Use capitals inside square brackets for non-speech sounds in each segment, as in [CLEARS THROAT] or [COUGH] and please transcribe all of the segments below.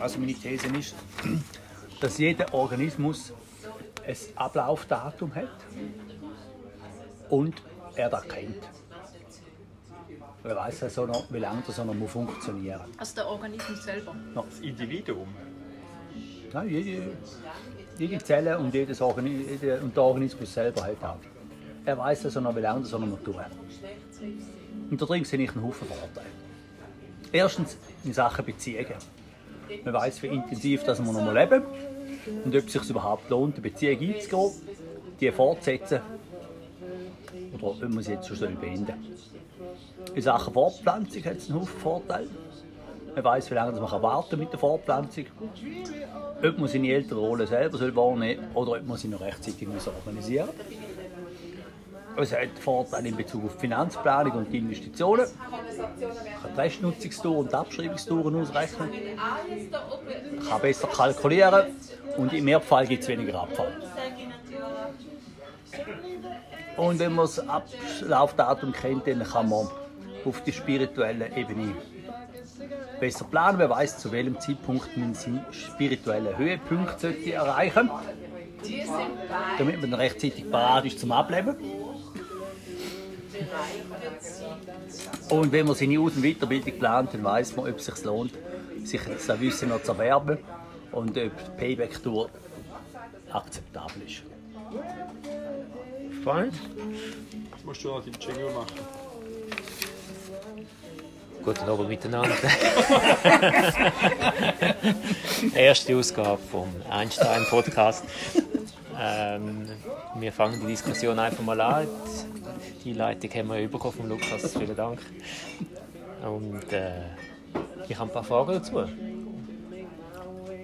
Also meine These ist, dass jeder Organismus ein Ablaufdatum hat und er das kennt. Wer weiß also noch, wie lange das noch funktionieren muss. Also der Organismus selber? Das Individuum? Nein, jede, jede Zelle und, jedes Organi und der Organismus selber hat auch. Er weiß also noch, wie lange das noch tun Und da drin sehe ich einen Haufen Vorteile. Erstens in Sachen Beziehungen. Man weiß, wie intensiv das wir noch leben und ob es sich überhaupt lohnt, eine Beziehung einzugehen, die fortzusetzen oder ob man sie jetzt schon beenden In Sachen Fortpflanzung hat es einen Haufen Vorteile. Man weiß, wie lange man warten mit der Fortpflanzung. Ob man seine Elternrolle selber wahrnehmen soll oder ob man sie noch rechtzeitig organisieren muss. Es hat Vorteile in Bezug auf die Finanzplanung und die Investitionen. Man kann die Restnutzungstouren und die Abschreibungstouren ausrechnen. Man kann besser kalkulieren und im Mehrfall gibt es weniger Abfall. Und wenn man das Ablaufdatum kennt, dann kann man auf der spirituellen Ebene besser planen. Wer weiß, zu welchem Zeitpunkt man seinen spirituellen Höhepunkt sollte erreichen sollte, damit man rechtzeitig parat ist zum Ableben. Und wenn man seine Aus- und Weiterbildung plant, dann weiß man, ob es sich lohnt, sich das Wissen noch zu erwerben und ob die Payback-Tour akzeptabel ist. Spannend. Jetzt musst du noch den Jingle machen. Guten Abend miteinander. [LAUGHS] Erste Ausgabe vom Einstein Podcast. Ähm, wir fangen die Diskussion einfach mal an. Die Leitung haben wir bekommen von Lukas. Vielen Dank. Und äh, ich habe ein paar Fragen dazu.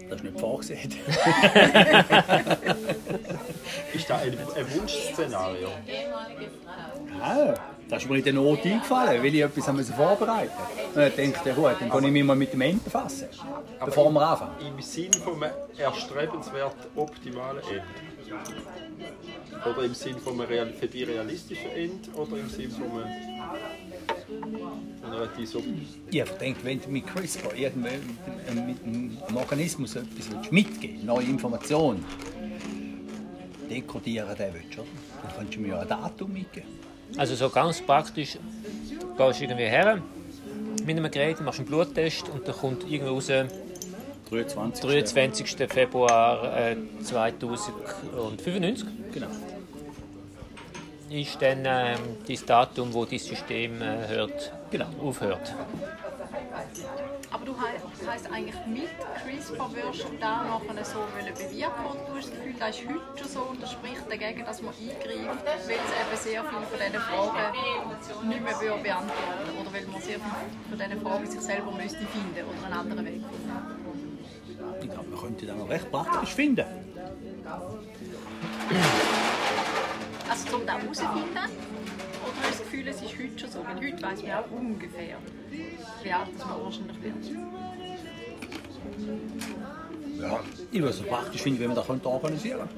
Das ist nicht vorgesehen. [LAUGHS] ist das ein, ein Wunschszenario? Ja, das ist mir in der Not eingefallen, weil ich etwas vorbereiten musste. Und ich dachte, gut, dann kann ich mich mal mit dem Ende befassen, bevor wir anfangen. Im Sinne von einem erstrebenswert optimalen Ende? Oder im Sinne von einem für die realistischen Ende? Oder im Sinne von einem ich gedacht, wenn du mit CRISPR irgendwie mit einem Organismus etwas mitgeben neue Informationen, dekodieren den willst, oder? dann kannst du mir ja ein Datum mitgeben. Also so ganz praktisch, du gehst irgendwie her mit einem Gerät, machst einen Bluttest und dann kommt irgendwo raus 23. 23. Februar äh, 2095. Genau. Ist dann äh, das Datum, wo das System äh, hört, genau. aufhört. Aber du heisst eigentlich mit CRISPR wirst du da nachher so bewirken oder du hast das Gefühl, das ist heute schon so und das spricht dagegen, dass man eingreift, weil es eben sehr viele von diesen Fragen nicht mehr beantworten oder weil man sehr viele von diesen Fragen sich selber müsste finden oder einen anderen Weg Ich glaube, man könnte das noch recht praktisch finden. Also um das herauszufinden? Oder hast du das Gefühl, es ist heute schon so? Weil heute weiss man auch ungefähr, wie alt man wahrscheinlich wird. Ja, ich würde es praktisch finden, wenn man das organisieren könnte.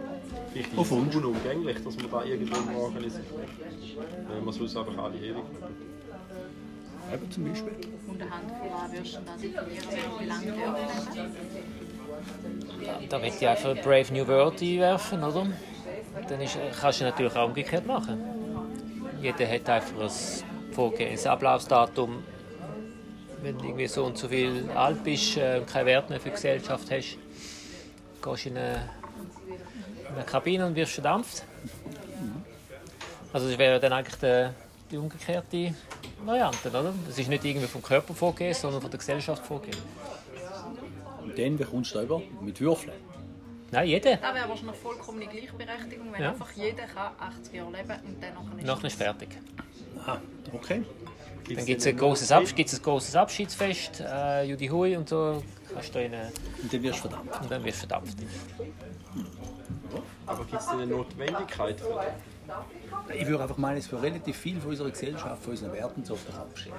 Vielleicht ist es unumgänglich, dass man da irgendwann organisiert. Wenn man sonst einfach alle ewig Eben zum Beispiel. Und anhand von was wirst du dann definieren, wie lange du Da, möchte ich einfach Brave New World einwerfen, oder? Dann ist, kannst du natürlich auch umgekehrt machen. Jeder hat einfach ein vorgehendes Ablaufsdatum. Wenn du irgendwie so und so viel alt bist und äh, keinen Wert mehr für die Gesellschaft hast, gehst du in eine, in eine Kabine und wirst verdampft. Also das wäre dann eigentlich die, die umgekehrte Variante, oder? Das ist nicht irgendwie vom Körper vorgegeben, sondern von der Gesellschaft vorgegeben. Und dann bekommst du über mit Würfeln. Nein, jeder. Das wäre wahrscheinlich vollkommene Gleichberechtigung, wenn ja. einfach jeder kann 80 Jahre leben und dann noch ist, noch ist fertig. Aha, okay. Dann gibt es ein großes, Abs ein großes Abschiedsfest, äh, Judy Hui und so. Kannst du in, und dann wirst du verdammt. Und dann wirst du verdammt. Aber gibt es eine Notwendigkeit für? Ich würde einfach meinen, es für relativ viel von unserer Gesellschaft, von unseren Werten so auf den Kopf stehen.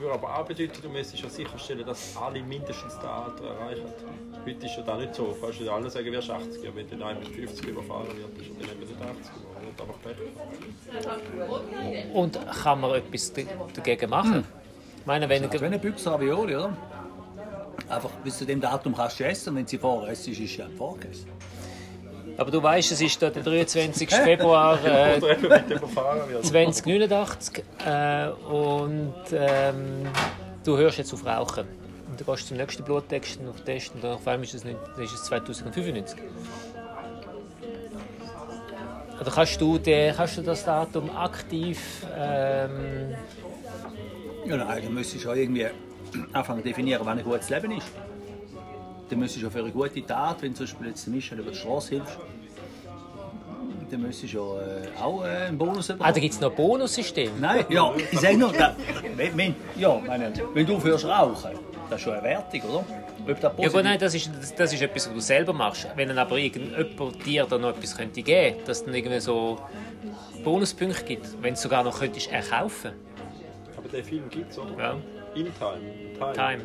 Würde aber auch bedeuten, du müsstest ja sicherstellen, dass alle mindestens das Alter erreichen. Heute ist ja das nicht so. Kannst du alle sagen, wirst 80, aber wenn dann einer mit 50 überfahren wird, ist er dann nicht 80 Und kann man etwas dagegen machen? Hm. Ich meine, wenn, wenn eine Büchse Ravioli, oder? Einfach bis zu dem Datum kannst du essen und wenn sie vorher essen, ist es ja vorgegessen. Aber du weißt, es ist der 23. Februar [LAUGHS] äh, Oder eben, wenn du überfahren wirst. 2089 äh, und ähm, du hörst jetzt auf Rauchen. Und du gehst zum nächsten Bluttest und Test und dann auf einmal ist es, nicht, dann ist es 2095. Oder kannst du, den, kannst du das Datum aktiv ähm, Ja, nein, dann müsstest du ja irgendwie anfangen zu definieren, wann ein gutes Leben ist. Dann müsstest du ja für eine gute Tat, wenn du zum Beispiel jetzt Michel über die Straße hilfst, dann müsstest du ja äh, auch äh, einen Bonus bekommen. Ah, da gibt es noch ein Bonussystem. Nein, ja, ich sage nur, da, wenn, wenn, ja, meine, wenn du aufhörst rauchen, das ist schon eine Wertung, oder? Ja gut, nein, das ist, das, das ist etwas, was du selber machst. Wenn dann aber irgendjemand dir da noch etwas könnte geben könnte, dass es dann irgendwie so Bonuspunkte gibt, wenn du es sogar noch könntest erkaufen Aber den Film gibt es, oder? Ja. In Time. Time.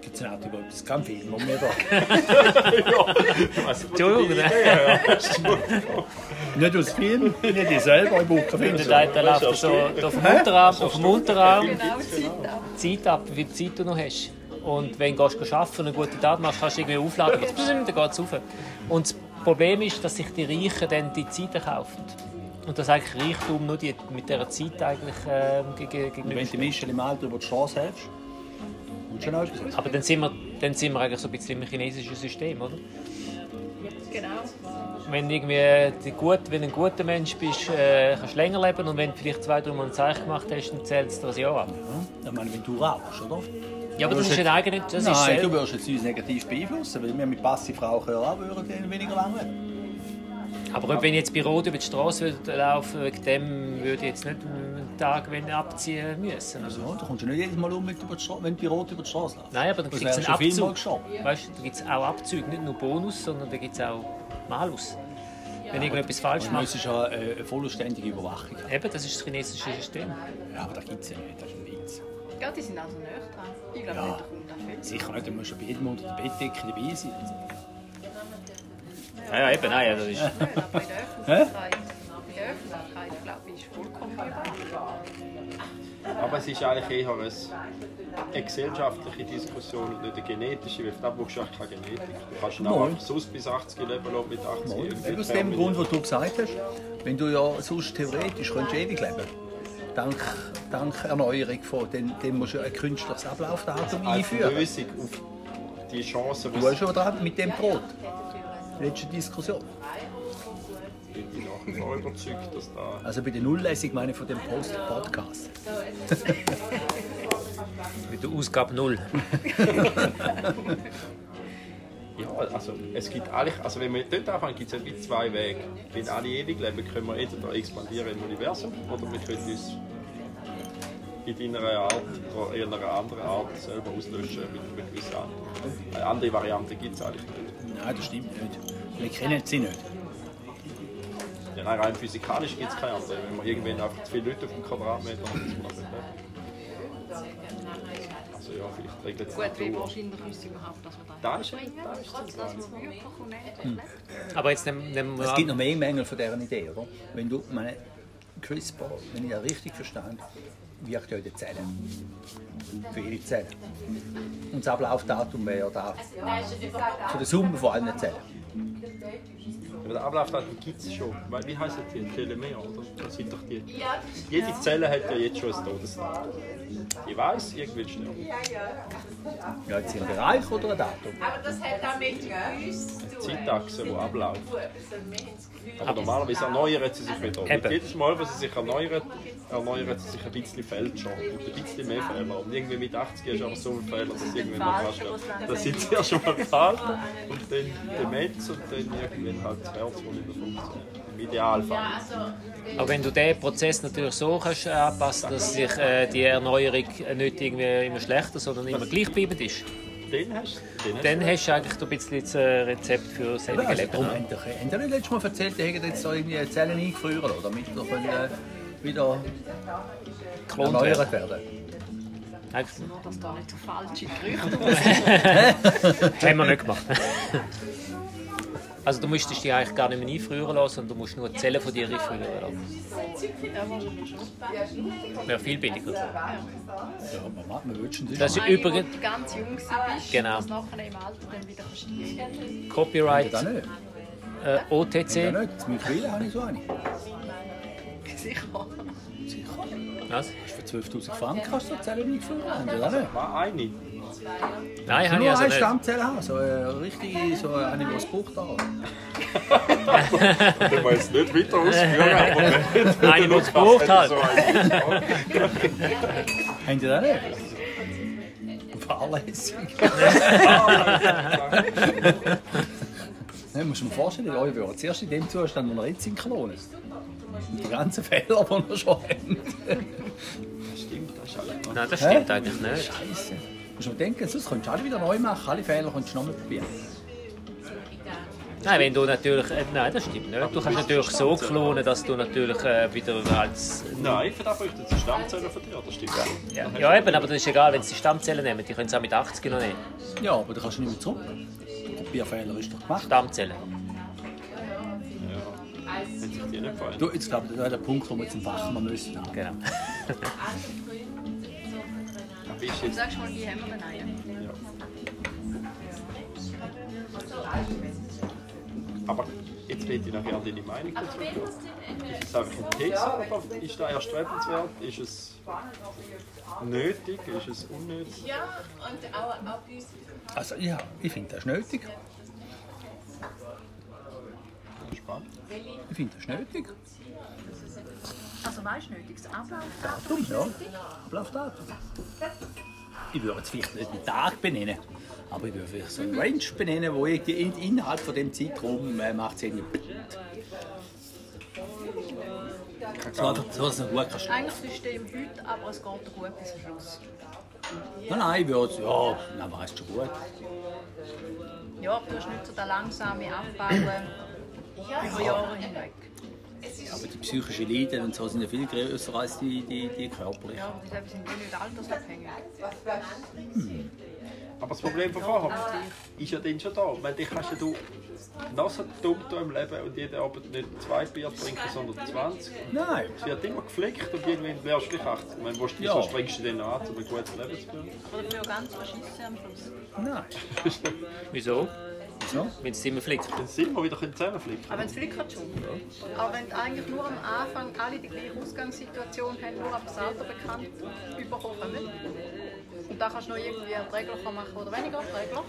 Gibt es einen überhaupt? Das ist kein Film, wo wir da. Also, Entschuldigung, ne? Nicht aus Film, nicht ich selber, ich buche Film. Da, da läuft so auf dem Unterarm, auf dem Unterarm Genau, Zeit ab. Zeit ab, wie viel Zeit du noch hast. Und wenn du gehst arbeiten und eine gute Tat machst, kannst du irgendwie aufladen, dann geht es rauf. Und das Problem ist, dass sich die Reichen dann die Zeiten kaufen. Und dass eigentlich Reichtum nur die, mit dieser Zeit eigentlich ähm, gegen, Und wenn du Michel im Alter über die Straße hältst, du schon auch etwas Aber dann sind, wir, dann sind wir eigentlich so ein bisschen im chinesischen System, oder? Genau. Wenn, irgendwie die gut, wenn du ein guter Mensch bist, äh, kannst du länger leben und wenn du vielleicht zwei, drei Mal ein Zeichen gemacht hast, dann zählt es dir ein Jahr ab. Ich meine, wenn du rauchst, oder? Ja, aber das ist ein eigenes... Das ist Nein, du selber. wirst jetzt uns negativ beeinflussen, weil wir mit Passivrauchen ja auch würden weniger lange. Aber ob wenn ich jetzt bei Rot über die Straße würde laufen wegen dem würde ich jetzt nicht Tag wenn abziehen müssen. Also. Ja, du kommst ja nicht jedes Mal um, mit über die Straße, wenn du bei Rot über die Straße läufst. Nein, aber dann Das gibt es einen Abzug. Weißt du, da gibt es auch Abzüge, nicht nur Bonus, sondern da gibt es auch Malus. Wenn irgendetwas falsch Du macht. müsstest ja äh, eine vollständige Überwachung haben. Eben, das ist das chinesische System. Ja, aber das gibt es ja nicht, das ist ein Witz. Ja, die sind also näher dran. Ich glaube Ja. nicht, da kommt. Sicher nicht, du musst ja bei jedem unter der Bettdecke dabei sein. Ja, ja eben, nein, das ist... Der Öffentlichkeit glaube ich, ist vollkommen überall. Aber es ist eigentlich eher eine, gesellschaftliche Diskussion und nicht eine genetische, weil da brauchst du eigentlich keine Genetik. Du kannst auch einfach sonst bis 80 leben lassen, mit 80 irgendwie Eben aus dem. Grund, was du gesagt hast, wenn du ja sonst theoretisch könntest du ewig leben dank, dank Erneuerung von, dann, dann musst du ein künstliches Ablaufdatum Als einführen. Lösung auf die Chance, Du hast schon dran mit dem Brot. Letzte Diskussion. Bin ich vor überzeugt, dass da Also bei der Nulllesung meine ich von dem Post-Podcast. [LAUGHS] Mit der Ausgabe null. [LAUGHS] Ja, also es gibt eigentlich, also wenn wir dort anfangen, gibt es wie zwei Wege. Wenn alle ewig leben, können wir entweder expandieren im Universum oder wir können uns in deiner Art oder in einer anderen Art selber auslöschen mit einer gewissen Art. Eine andere Variante gibt es eigentlich nicht. Nein, das stimmt nicht. Wir kennen sie nicht. Ja, nein, rein physikalisch gibt es keine andere. Wenn wir irgendwann einfach zu viele Leute auf dem Quadratmeter haben, muss man das nicht leben. Also ja, vielleicht regelt es Gut, wie wahrscheinlich ist es überhaupt, dass man da Da ist Trotz dass man unendlich lebt. Aber jetzt nehmen, nehmen wir Es gibt noch mehr Mängel von dieser Idee, oder? Wenn du, meine, CRISPR, wenn ich das richtig verstanden wirkt ja in den Zellen. Für jede Zelle. Und das Ablaufdatum wäre ja da. Von der Summe von allen Zellen. Aber der Ablaufdatum gibt es schon. Weil, Wie heißen die? Telomere, oder? Das sind doch die. Jede Zelle hat ja jetzt schon ein Todesdatum. Ich weiß, irgendwann sterben. Ja, jetzt im Bereich oder ein Datum? Aber das hat auch mit uns zu tun. Zeitachse, die abläuft. Aber normalerweise erneuert sie sich wieder. Und jedes Mal, wenn sie sich erneuert, erneuert sie sich ein bisschen schon. Und ein bisschen mehr Fehler. Und irgendwie mit 80 ist aber so ein Fehler, dass irgendwann mal fast Das sind sie [LAUGHS] ja schon mal gefallen. Und dann Demenz und dann irgendwann halt Im Idealfall. Aber wenn du diesen Prozess natürlich so kannst äh, anpassen dass sich äh, die Erneuerung äh, nicht irgendwie immer schlechter, sondern immer gleichbleibend ist, Den hast. Den hast dann hast du eigentlich ein bisschen das äh, Rezept für das ewige Also, Leben. darum haben die nicht letztes Mal erzählt, die hätten jetzt da irgendwie Zellen eingefroren, oder? damit sie können, äh, wieder erneuert werden. Eigentlich Nur, dass da nicht so falsche Gerüchte [LAUGHS] haben wir nicht gemacht. [LAUGHS] Also du müsstest dich eigentlich gar nicht mehr einfrieren lassen, sondern du musst nur die Zellen von dir einfrieren lassen. Ja, schon. Wäre viel billiger. Ja, man macht, man wünscht das. Das ist übrigens du ganz jung bist, Genau. das nachher im Alter dann wieder verstehen. Copyright äh, Ja, OTC. nicht. In Michwil habe ich so eine. Sicher. Sicher. Was? Für 12'000 Franken kannst du die Zelle nicht gefüllt haben. Ja, nicht. Eine. Nein, habe ich Nur also eine nicht. Stammzelle haben, so eine richtige, so eine, die es braucht. auch. Den wir jetzt nicht weiter ausführen, aber Eine, die es gebraucht hat. Haben die das nicht? Fahrlässig. [LAUGHS] Nein, musst du dir vorstellen, euch wäre zuerst in dem Zustand, wo wir jetzt sind, klonen. Und die ganzen Fehler, die wir schon haben. Stimmt, das ist alles. Nein, das stimmt eigentlich nicht. Scheiße. Du musst mir denken, sonst könntest du alles wieder neu machen. Alle Fehler könntest du nochmal probieren. Nein, wenn du natürlich. Äh, nein, das stimmt nicht. Du kannst natürlich so klonen, dass du natürlich äh, wieder als. Nein, für das bräuchte es Stammzellen von dir, das stimmt. Ja, ja, eben, aber das ist egal, wenn sie die Stammzellen nehmen. Die können es auch mit 80 noch nehmen. Ja, aber da kannst du nicht mehr zurück. Der Bierfehler ist doch gemacht. Stammzellen. Wenn sich dir nicht gefallen. Du, jetzt glaube ich, das ist der Punkt, wo wir jetzt einen Fachmann müssen. Genau. [LAUGHS] Aber ist Du jetzt, sagst mal, wie haben wir einen? ja. Aber jetzt will ich nachher deine Meinung dazu hören. Ist es einfach eine These oder ist das erstrebenswert? Ist es nötig? Ist es unnötig? Ja, und auch, auch bei uns. Also ja, ich finde das ist nötig. Spannend. Ich finde das nötig. Also weißt du nicht, das Ablauf Datum, ja. Ablaufdatum. Ich würde jetzt vielleicht nicht den Tag benennen, aber ich würde vielleicht so eine Range benennen, wo ich die- innerhalb von dem Zeitraum äh, macht es irgendwie so, so dass es gut kannst. Eigentlich System heute, aber es geht gut bis zum Schluss. Nein, nein, ich würde ja, nein, weißt schon gut. Ja, aber du hast nicht so den langsamen Abbauen über Jahre hinweg. Aber die psychischen Leiden und so sind ja viel größer als die, die, die körperlichen. Ja, aber die sind ja nicht altersabhängig. Aber das Problem von vorher ist ja dann schon da. Weil dich kannst ja du noch so dumm im Leben und jeden Abend nicht zwei Bier trinken, sondern 20. Nein, Es wird immer geflickt und irgendwann wärst du gleich 80. Ich meine, wo Ja. wieso springst du denn an, um ein gutes Leben zu führen? Aber dafür ganz verschissen am Schluss. nein. [LAUGHS] Wieso? So? Wenn es immer fliegt. Dann sind wir wieder zusammenflicken. Aber wenn es flickert schon. Aber wenn du eigentlich nur am Anfang alle die gleiche Ausgangssituation haben, nur ab das Alter bekannt überkommen. Und da kannst du noch irgendwie einen Regler machen oder weniger Regler.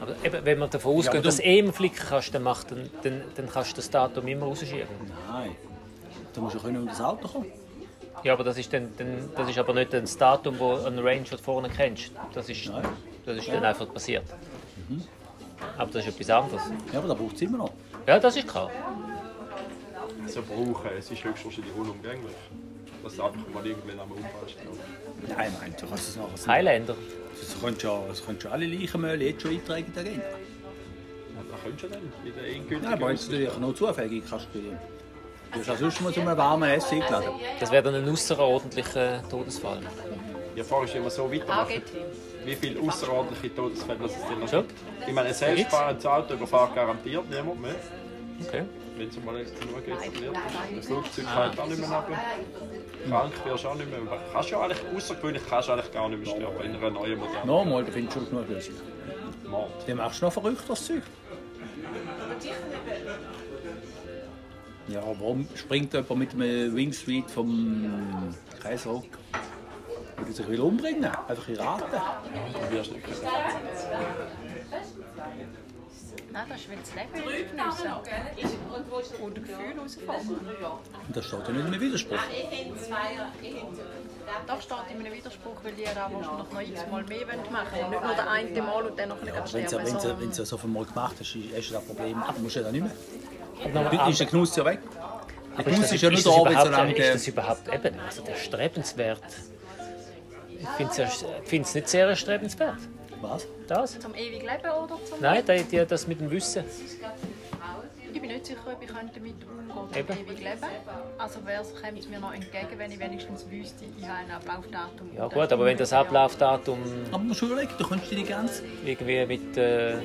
Aber eben, wenn man davon ausgeht, aber dass du- eh immer flicken kannst, dann, macht, dann, dann, dann kannst du das Datum immer rausschieben. Nein. Da musst du können unter das Auto kommen. Ja, aber das ist, dann, dann, das ist aber nicht das Datum, wo ein Range, das du vorne kennst. Das ist, Nein. das ist dann einfach passiert. Aber das ist etwas anderes. Ja, aber da braucht es immer noch. Ja, das ist klar. So brauchen, es ist höchstwahrscheinlich unumgänglich. Dass du einfach mal irgendwann Unfall stehst. Nein, nein, du kannst es nachher. Highlander. Das könntest ja, das könntest ja alle Leichenmühle jetzt schon eintragen in die Agenda. Was könntest du denn? In der endgültigen Nein, aber du natürlich noch zufällig kannst du Du hast auch sonst mal zu einem warmen Essen eingeladen. Das wäre dann ein außerordentlicher Todesfall. Ja, vorher immer so weitermachen. Wie viele außerordentliche Todesfälle es denn noch Schon? gibt. Ich meine, ein selbstfahrendes Auto überfahrt garantiert niemand mehr. Okay. Wenn es mal jetzt etabliert ist. Ein Flugzeug fällt auch nicht mehr runter. Krank wirst du auch nicht mehr. Aber Kannst du ja eigentlich, außergewöhnlich kannst du eigentlich gar nicht mehr sterben in einer neuen modernen Nochmal, da findest du schon genug Lösung. Mord. Dann machst du noch verrückt das Zeug. Ja, warum springt jemand mit einem Wingsuit vom Kaiser? Würde sich will umbringen? Einfach in Raten? Du wirst nicht können. Nein, das ist, weil das Leben nicht geniessen und Gefühl herausfordern. Und das steht ja nicht im Widerspruch. Das steht in einem Widerspruch, weil die da wahrscheinlich noch x-mal mehr machen wollen. Nicht nur der eine Mal und dann noch nicht Wenn sterben. du wenn sondern- wenn du so viel Mal gemacht hast, hast du das Problem. Aber musst du ja dann nicht mehr. Heute ist der Genuss ja weg. Der Aber ist Genuss das, ist ja nur das wenn überhaupt, solange ist der... das überhaupt eben, also der Strebenswert? Ich finde es nicht sehr erstrebenswert. Was? Das? Zum ewigen Leben oder zum... Nein, die, die, das mit dem Wissen. Ich bin nicht sicher, ob ich könnte damit umgehen Eben. ewig leben Also wäre es käme es mir noch entgegen, wenn ich wenigstens wüsste, ich habe ein Ablaufdatum. Ja gut, aber wenn das Ablaufdatum Aber musst du überlegen, du könntest dir die ganze... irgendwie mit... Äh,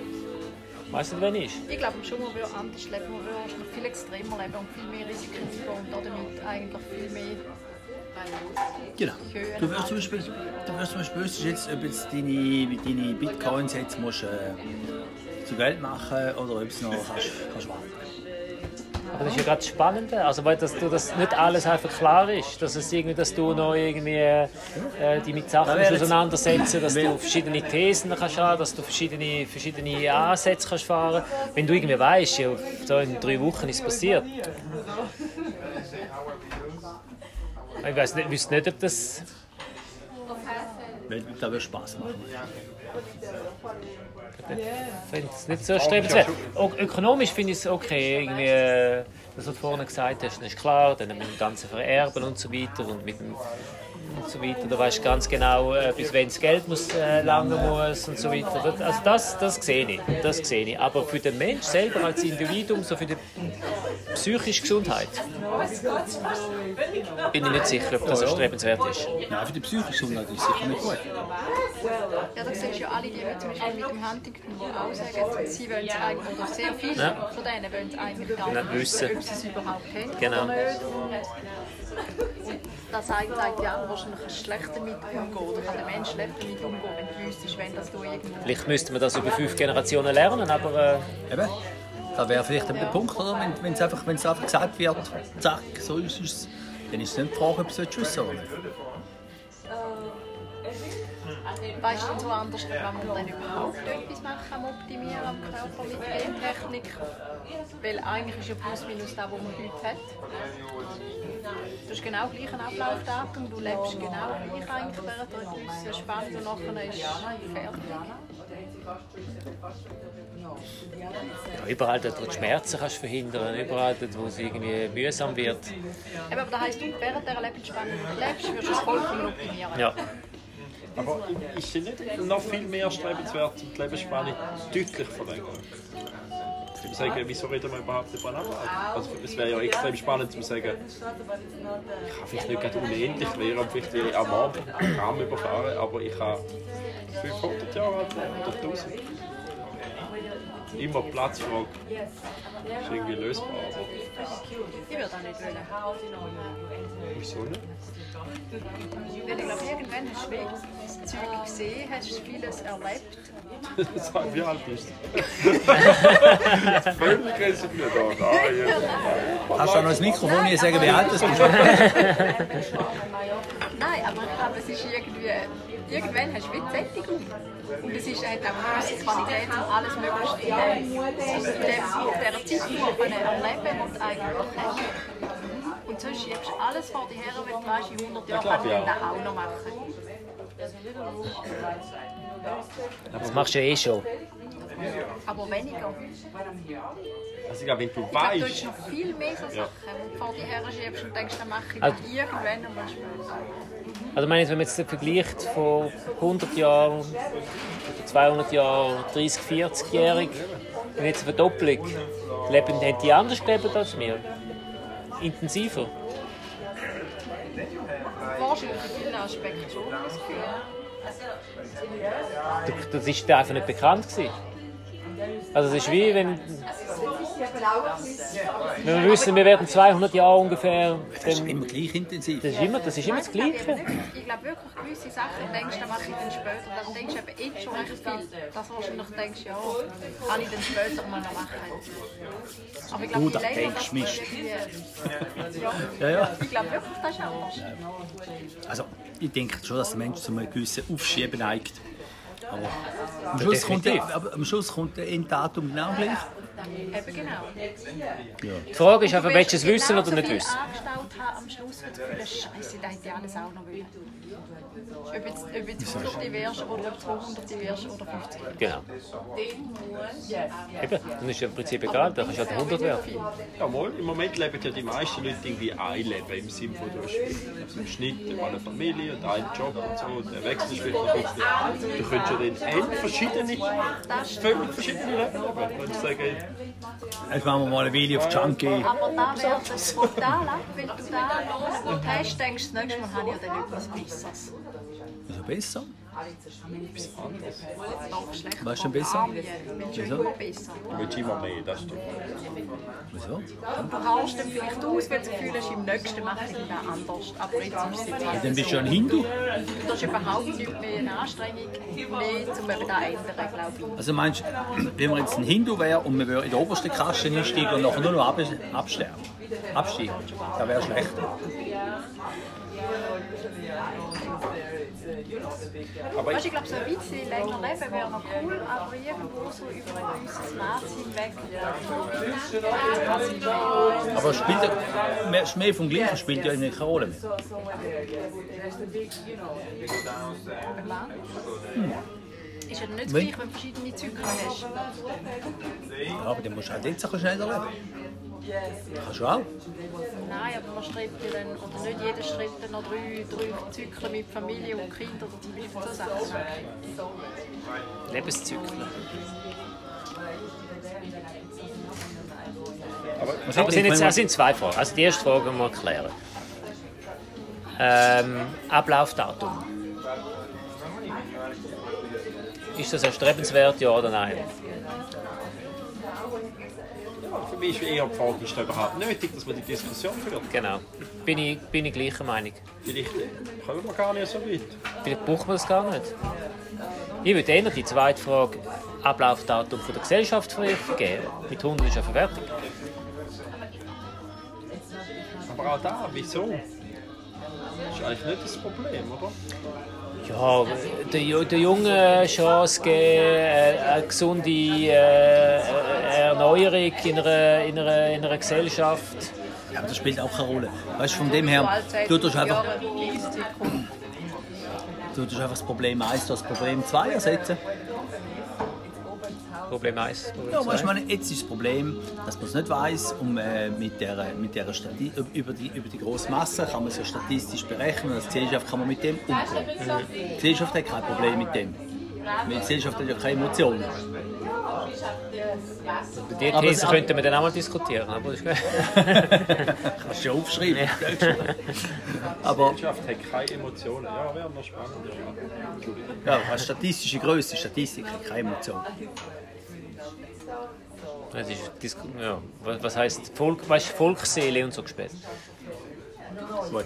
weißt du, wann ist? Ich glaube schon, man würde anders leben, man würde wahrscheinlich viel extremer leben und viel mehr Risiken und damit eigentlich viel mehr Genau. Du wirst zum Beispiel, du wirst zum Beispiel wissen, jetzt, ob jetzt deine, deine Bitcoins jetzt musst, äh, zu Geld machen oder ob es noch kannst, kannst warten. Aber das ist ja gerade das Spannende, also weil das, du, dass nicht alles einfach klar ist, dass, es irgendwie, dass du noch irgendwie äh, dich mit Sachen Da auseinandersetzen dass du verschiedene Thesen kannst haben, dass du verschiedene, verschiedene Ansätze kannst fahren Wenn du irgendwie weißt, ja, so in drei Wochen ist es passiert. Ich weiß nicht, wüsste nicht, ob das... Wird Spaß machen. Ich finde es nicht so strebenswert. Ökonomisch finde ich es okay, irgendwie, äh, das, was du vorhin gesagt hast, das ist klar, dann mit dem ganzen Vererben und so weiter und mit dem und so weiter. Du weißt ganz genau, äh, bis wann das Geld muss, äh, langen muss und so weiter. Das, also das, das sehe ich, das sehe ich. Aber für den Mensch selber als Individuum, so für die psychische Gesundheit, bin ich nicht sicher, ob das erstrebenswert ist. Nein, für die psychische Gesundheit ist es sicher nicht gut. Ja, da siehst du ja alle die, zum Beispiel mit dem Huntington, die auch sagen, sie wollen es eigentlich, oder sehr viele Ja. von denen wollen es eigentlich gar Nicht nicht wissen. ob sie es überhaupt haben Genau. Oder nicht. Und das sagt, sagt ja, wahrscheinlich kannst du schlecht damit umgehen, oder kann der Mensch schlecht damit umgehen, wenn du wüsstest, wenn das du irgendwo... Vielleicht müsste man das über fünf Generationen lernen, aber äh, Eben. Das wäre vielleicht der Punkt, oder? Wenn, wenn, es einfach, wenn es einfach gesagt wird, zack, so ist es, dann ist es nicht die Frage, ob es wissen oder nicht. Weißt du, so anders, wenn man dann überhaupt etwas machen am Optimieren am Körper mit Gentechnik? Weil eigentlich ist ja plus minus das, was man heute hat. Du hast genau gleich ein Ablaufdatum, du lebst genau gleich eigentlich während einer gewissen Spanne und nachher ist fertig. ja, überall dort, wo du Schmerzen kannst verhindern überall dort, wo es irgendwie mühsam wird. Aber das heisst, du während dieser Lebensspanne lebst, wirst du es vollkommen optimieren. Ja. Aber ist es nicht noch viel mehr strebenswert, um die Lebensspanne deutlich verlängern? Ich würde sagen, wieso reden wir überhaupt über Ablauf? Also es wäre ja extrem spannend zu sagen, ich kann vielleicht nicht gerade unendlich leben und ich am Abend Rahmen überfahren, aber ich kann 500 Jahre alt werden oder 1000. Immer Platzfrage. ist irgendwie lösbar, aber Ich würde das nicht wollen. wieso nicht? Weil ich glaube, irgendwann hast du das Zeug gesehen, hast vieles erlebt. Sag, wie alt bist du? Völlig resigniert. Nein. Hast du auch noch das Mikrofon hier sagen, wie alt du bist? Nein, aber ich glaube, es ist irgendwie. Irgendwann hast du wie die Sättigung. Und es ist, hat auch Qualität, um alles Mögliche eigentlich hast. Und sonst schiebst du alles vor dir her, weil du weißt, in 100 Jahren kann ich ja. das auch noch machen. Das machst du ja eh schon. Aber weniger. Also ich glaube, wenn du glaube, du hast weißt, noch viel mehr so Sachen, die du vor dir her schiebst und denkst, dann mache ich Also- irgendwann einmal später. Also meine, wenn man jetzt vergleicht von 100 Jahren, 200 Jahren, 30, 40-jährig und jetzt eine Verdoppelung, leben, haben die anders gelebt als wir? Intensiver? Wahrscheinlich in vielen Aspekten schon das ist einfach nicht bekannt gewesen. Also es ist wie wenn, wenn wir wissen, wir werden 200 Jahre ungefähr, Das ist immer gleich intensiv. das ist immer das, ist immer das Gleiche. Ich glaube wirklich, gewisse Sachen denkst, dann mache ich dann später. Dann denkst du eben jetzt schon recht viel. Dass du wahrscheinlich denkst, ja, kann ich dann später mal noch machen. Aber ich Du, glaube, das länger denkst das Mist. Ja, ja. ich glaube wirklich, das ist anders. Also, ich denke schon, dass der Mensch zu einem gewissen Aufschieben neigt. Aber am Schluss, kommt, der- aber am Schluss kommt der Enddatum genau gleich. Eben genau. Die Frage ist einfach, willst du es wissen oder nicht wissen? angestaut haben, am Schluss das Gefühl, Scheiße, das hätte ich alles auch noch wollen. Ob jetzt, ob jetzt 100 wärst oder ob 200 wärst oder 50. Genau. Eben, dann ist ja im Prinzip egal, da kannst du halt 100 werden. ja, mal, im Moment leben ja die meisten Leute irgendwie ein Leben im Sinne von, du hast also im Schnitt mal eine Familie und einen Job und so, und der wechselst vielleicht noch ein bisschen. Du könntest ja dann elf verschiedene, völlig verschiedene Leben leben. Wenn du sagst, Jetzt machen wir mal ein Video auf Junkie. Aber da wäre [LAUGHS] das brutal, wenn du da einen hast, denkst du, das nächste Mal habe ich ja dann etwas Besseres. Wieso besser? Auch schlecht. Was ist denn besser? Du Wieso? Du willst immer mehr, das stimmt. Wieso? Du haust dann vielleicht aus, weil du das Gefühl hast, im nächsten mache ich ihn anders. Aber jetzt ist es jetzt halt Dann bist du ein Hindu. Das ist überhaupt nicht mehr eine Anstrengung, mehr, um eben das zu ändern, glaube ich. Also meinst du, wenn man jetzt ein Hindu wäre und man würde in der obersten Kaste einsteigen und nachher nur noch ab, absterben, absteigen, das wäre schlechter. Aber Weißt, ich, ich glaube, so ein bisschen länger leben wäre noch cool, aber irgendwo so über ein gewisses Maß hinweg. Aber es spielt ja, mehr, Schmäh vom Gleichen spielt ja eigentlich keine Rolle mehr. Ist ja nicht das Wenn- du verschiedene Zyklen hast. Ja, aber dann musst du ein bisschen schneller leben. Kannst du auch. Nein, aber man strebt ja dann, oder nicht jeder strebt dann noch drei, drei Zyklen mit Familie und Kindern oder zum Beispiel so Sachen. Lebenszyklen. aber sind, jetzt, es sind zwei Fragen. Also die erste Frage müssen wir klären. Ähm, Ablaufdatum. Ist das erstrebenswert, ja oder nein? Mich ist eher die Frage, ist das überhaupt nötig, dass man die Diskussion führt? Genau. Bin ich, bin ich gleicher Meinung. Vielleicht kommen wir gar nicht so weit. Vielleicht braucht man das gar nicht. Ich würde eher die zweite Frage Ablaufdatum von der Gesellschaft geben. Mit 100 ist ja fertig. Aber auch da, wieso? Das ist eigentlich nicht das Problem, oder? Ja, der, Ju- der Jungen Chance geben, äh, eine gesunde äh, äh, Erneuerung in einer, in, einer, in einer Gesellschaft. Ja, aber das spielt auch keine Rolle. Weißt du, von dem her, du tust einfach, du tust einfach das Problem 1 durch das Problem 2 ersetzen. Problem 1. Problem Ja, weißt du, zwei. meine, jetzt ist das Problem, dass man es nicht weiß und äh, mit der, mit der Stati über die, über die grosse Masse kann man es ja statistisch berechnen und als Gesellschaft kann man mit dem umgehen. Die Gesellschaft hat kein Problem mit dem. Die Gesellschaft hat ja keine Emotionen. Die Aber These es- könnten wir dann auch mal diskutieren. Aber das. [LAUGHS] Kannst du ja aufschreiben. [LAUGHS] Aber Die Wirtschaft hat keine Emotionen. Ja, wäre noch spannend. Ja. Ja, statistische Größe, Statistik hat keine Emotionen. Das ist ja. Was was heisst Volk, weißt, Volksseele und so gespielt? Gut.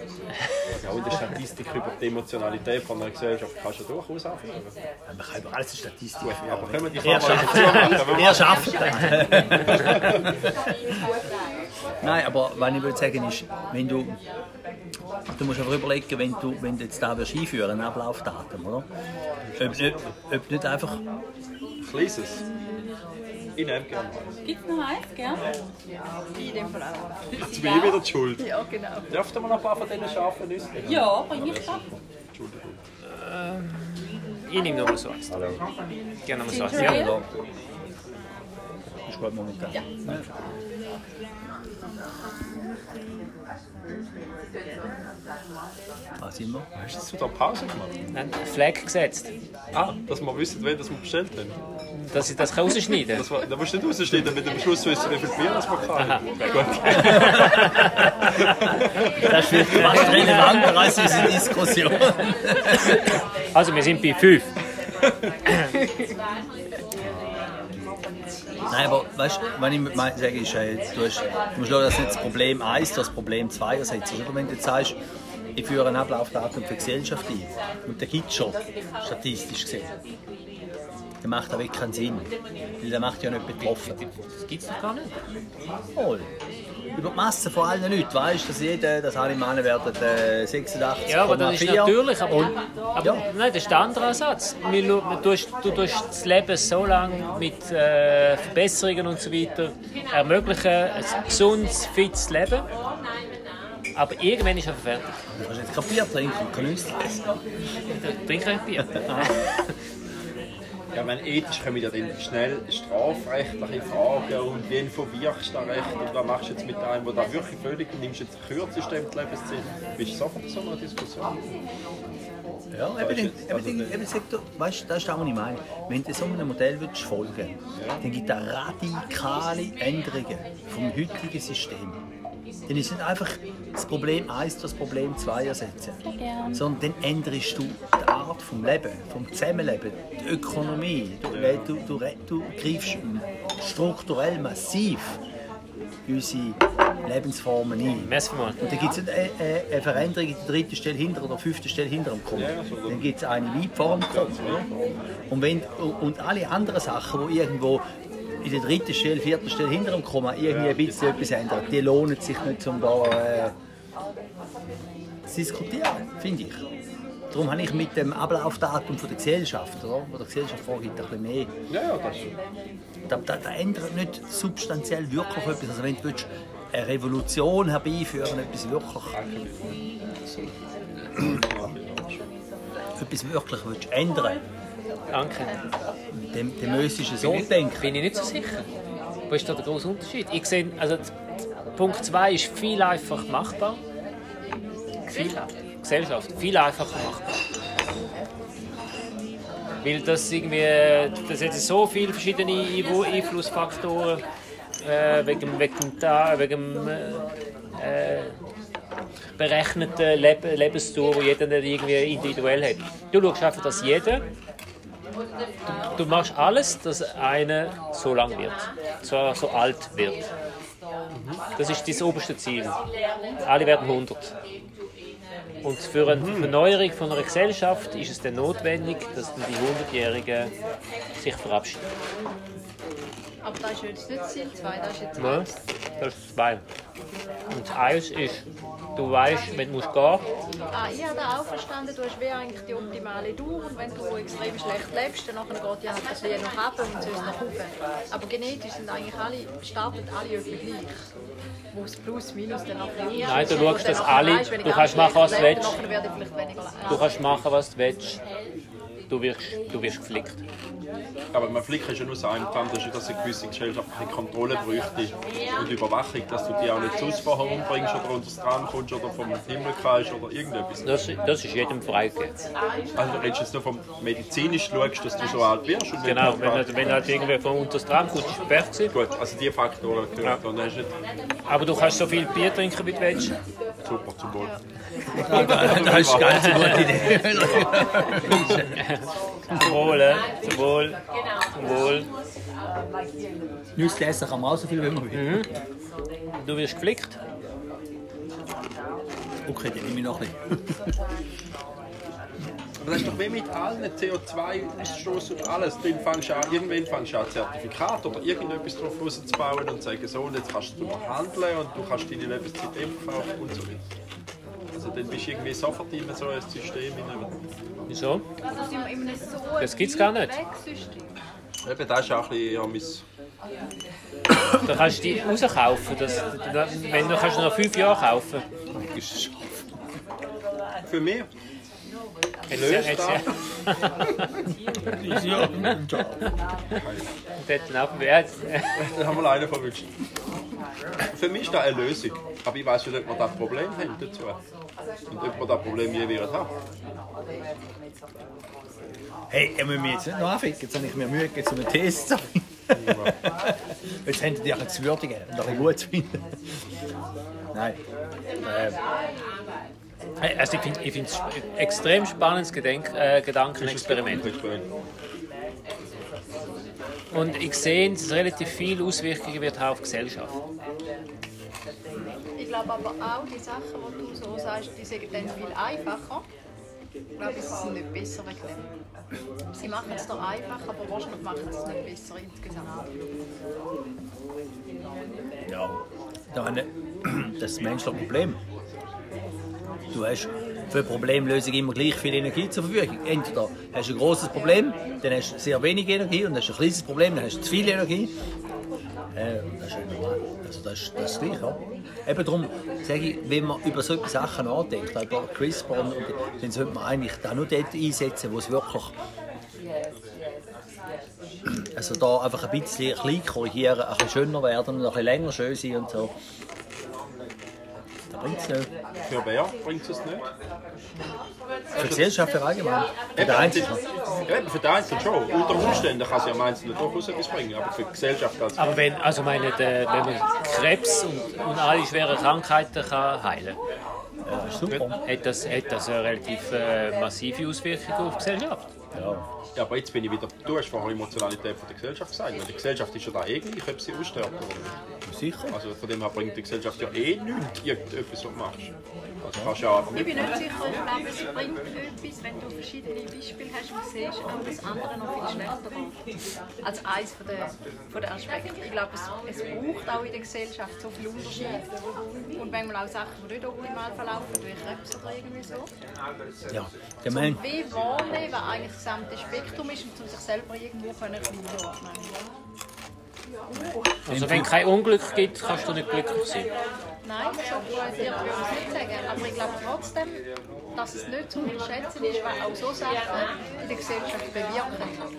Ja, in der Statistik über die Emotionalität von einer Gesellschaft kannst du ja durchaus anführen. Man kann über alles eine Statistik Ja, aber können wir die Er mal dazu machen? Schafft [LAUGHS] Nein, aber was ich will sagen ist, wenn du, du musst einfach überlegen, wenn du, wenn du jetzt da willst einführen, ein Ablaufdatum, oder? Ob nicht, ob nicht einfach, Kleines. Ich nehme gerne eins. Gibt es noch eins, gell? In dem Fall auch. Jetzt bin ich wieder die schuld. Ja, genau. Dürften wir noch ein paar von diesen scharfen Nüsse? Ja, bring ich ab. Entschuldigung. Ich nehme nochmal so eins. Gerne nochmal so eins. Ja. Ale? ist gut momentan. Ja. Was wir? Hast du wieder Pause gemacht? Nein, Flag gesetzt. Ah, dass wir wissen, wen das wir bestellt haben. Dass ich das rausschneiden kann. Das war, da musst du nicht rausschneiden, mit dem Schluss wissen, wie viel Bier das wir haben. Gut. [LAUGHS] Das ist fast relevanter als unsere Diskussion. Also, wir sind bei 5. [LAUGHS] Nein, aber weißt du, was ich mein- sage, ist, äh, du, hast, du musst schauen, dass nicht das Problem 1 das Problem 2 ersetzt. Oder wenn du jetzt sagst, ich führe ein Ablaufdatum für die Gesellschaft ein, und der gibt es schon, statistisch gesehen, dann macht das wirklich keinen Sinn. Weil der macht ja nicht betroffen. Das gibt es doch gar nicht. Voll. Über die Masse von allen Leuten, weißt du, dass jeder, dass alle Männer werden äh, 86,4. Ja, aber das ist natürlich. Aber, Und, aber ja. nein, das ist der andere Ansatz. Du tust, du tust das Leben so lange mit äh, Verbesserungen und so weiter ermöglichen, ein gesundes, fittes Leben. Aber irgendwann ist er fertig. du kannst jetzt kein Bier trinken kein Nüsse essen. Trink ein Bier. [LAUGHS] Ja, wenn ethisch kommen ja dann schnell strafrechtliche Fragen und wen verwirkst du da recht und was machst du jetzt mit einem, der da wirklich völlig nimmst du jetzt kürzest dem die Lebenszeit, bist du sofort so einer Diskussion? Ja, eben, eben, eben, eben, weißt, das ist das, was ich meine. Wenn du so einem Modell willst folgen willst, dann gibt es radikale Änderungen vom heutigen System. Dann ist nicht einfach das Problem 1 das Problem 2 ersetzen, sondern dann änderst du die Art vom Leben, vom Zusammenleben, die Ökonomie. Du, du, du, du greifst strukturell massiv unsere Lebensformen ein. Und dann gibt es eine, eine, eine Veränderung in der dritten Stelle hinter oder fünften Stelle hinter dem Komma. Dann gibt es eine wie vor dem Komma. Und, wenn, und alle anderen Sachen, die irgendwo in der dritten Stelle, vierten Stelle hinter dem Komma irgendwie ein bisschen etwas ändern, die lohnen sich nicht, um da äh, zu diskutieren, finde ich. Darum habe ich mit dem Ablaufdatum von der Gesellschaft, oder? Wo der Gesellschaft vorgibt, ein bisschen mehr. Ja, ja, das Da, da, da ändert nicht substanziell wirklich etwas. Also wenn du willst, eine Revolution herbeiführen, etwas wirklich, [CLEARS THROAT] etwas wirklich willst ändern, Danke. dann, dann müsstest du so denken. Bin ich nicht so sicher. Wo ist da der große Unterschied? Ich sehe, also Punkt 2 ist viel einfacher machbar. Viel, Gesellschaft, viel einfacher machbar. Weil das irgendwie, das hat so viele verschiedene Einflussfaktoren äh, wegen, wegen, dem Ta- wegen dem, äh, äh, berechneten Leb Lebensdauer, die jeder irgendwie individuell hat. Du schaust einfach, dass jeder Du machst alles, dass einer so lang wird, so, so alt wird. Das ist das oberste Ziel. Alle werden 100. Und für eine Verneuerung von einer Gesellschaft ist es dann notwendig, dass dann die 100-Jährigen sich verabschieden. Aber das ist jetzt nicht Ziel 2, das ist jetzt Ja, eins. das ist zwei. Und eins ist, du weißt, wenn du musst gehen Ah, ich habe da auch verstanden, du hast wie eigentlich die optimale Dauer und wenn du extrem schlecht lebst, dann nachher geht ja das Leben nach oben und sonst nach oben. Aber genetisch sind eigentlich alle, starten alle etwa gleich. Wo es plus, minus dann nachher ist. Nein, du schaust, dass alle- du kannst machen, was du willst. Du kannst machen, was du willst. Du wirst, du wirst geflickt. Aber man Flick ist ja nur so ein Plan, dass dass eine gewisse gesellschaftliche Kontrolle bräuchte und Überwachung, dass du die auch nicht zu vorher umbringst oder unter das Tram kommst oder vom Himmel fällst oder irgendetwas. Das, das ist jedem freigegeben. Also du redest jetzt nur vom medizinisch schaust, dass du so alt wirst. Und Genau, wenn, du- wenn du halt irgendwie von unter das Tram kommst, ist es perfekt. Gut, also die Faktoren gehört. Und dann ist nicht Aber du kannst so viel Bier trinken, wie du willst. Super zum Wohl. Das ist eine ganz gute Idee. Zum Wohl, äh, zum Wohl, zum Wohl. Nüsse essen kann man auch so viel, wie man will. Du wirst geflickt. Okay, dann nehme ich noch ein bisschen. Aber das ist doch wie mit allen CO2-Ausstoß und alles. Dann fängst du an, irgendwann fängst du an, ein Zertifikat oder irgendetwas drauf rauszubauen und sagen, so, und jetzt kannst du noch handeln und du kannst deine Lebenszeit eben verkaufen und so weiter. Also dann bist du irgendwie sofort in so ein System. Wieso? Also Das gibt's gar nicht. Eben, das ist auch ein bisschen ja, mein... Da kannst du die rauskaufen. Das, wenn du kannst du nach fünf Jahren kaufen. Für mich Jetzt, Ja, dort auch, ja, jetzt, Da haben wir einen verwünscht. Für mich ist das eine Lösung. Aber ich weiß nicht, ob wir das Problem haben dazu. Und ob wir das Problem je wieder haben. Hey, ich muss mich jetzt nicht noch anficken. Jetzt habe ich mir Mühe gegeben, so einen Test zu [LAUGHS] finden. Jetzt haben die dich zu würdigen und ein bisschen gut zu finden. Nein. Also ich finde es ein extrem spannendes Gedenk, äh, Gedankenexperiment. Und ich sehe, dass es relativ viele Auswirkungen wird haben auf die Gesellschaft. Ich glaube aber auch, die Sachen, die du so sagst, die sind dann viel einfacher. Ich glaube, sie sind nicht besser wegen dem. Sie machen es doch einfach, aber wahrscheinlich machen sie es nicht besser insgesamt. Ja, das ist das menschliche Problem. Du hast für Problemlösung immer gleich viel Energie zur Verfügung. Entweder hast du ein großes Problem, dann hast du sehr wenig Energie und hast ein kleines Problem, dann hast du zu viel Energie. Äh, das ist normal. Also das ist das ist gleich, ja. Eben darum sage ich, wenn man über solche Sachen nachdenkt, auch über CRISPR, und, dann sollte man eigentlich da nur dort einsetzen, wo es wirklich also da einfach ein bisschen klein korrigieren, ein bisschen schöner werden und ein bisschen länger schön sein und so. Bringt es nicht. Für wer bringt es nicht? Für die Gesellschaft für allgemein. Für den Einzelnen. Ja, eben, für den Einzelnen schon. Unter Umständen kann es ja am Einzelnen durchaus etwas bringen, aber für die Gesellschaft als Aber wenn, also meine, der, wenn man Krebs und, und alle schweren Krankheiten kann heilen Ja, kann, hat das, hat das eine relativ äh, massive Auswirkung auf die Gesellschaft. Ja. Ja, aber jetzt bin ich wieder. Du hast vorher Emotionalität von der Gesellschaft gesagt. Weil die Gesellschaft ist ja da eh gleich, ob sie oder nicht. Sicher. Also von dem her bringt die Gesellschaft ja eh nichts, irgendetwas, was du machst. Also kannst ja Ich bin nicht sicher, ich glaube, es bringt etwas, wenn du verschiedene Beispiele hast und siehst, auch das andere noch viel schlechter geht. Als eines von der, von der Aspekte. Ich glaube, es, es braucht auch in der Gesellschaft so viel Unterschied. Und manchmal auch Sachen, die nicht optimal verlaufen, wie Krebs oder irgendwie so. Ja. Der Mann, Wie wahrnehmen eigentlich das gesamte Spektrum ist und um sich selber irgendwo können einordnen Also wenn kein Unglück gibt, kannst du nicht glücklich sein. Nein, so poetiert würde ich es nicht sagen. Aber ich glaube trotzdem, dass es nicht zu unterschätzen ist, weil auch so Sachen in der Gesellschaft bewirken.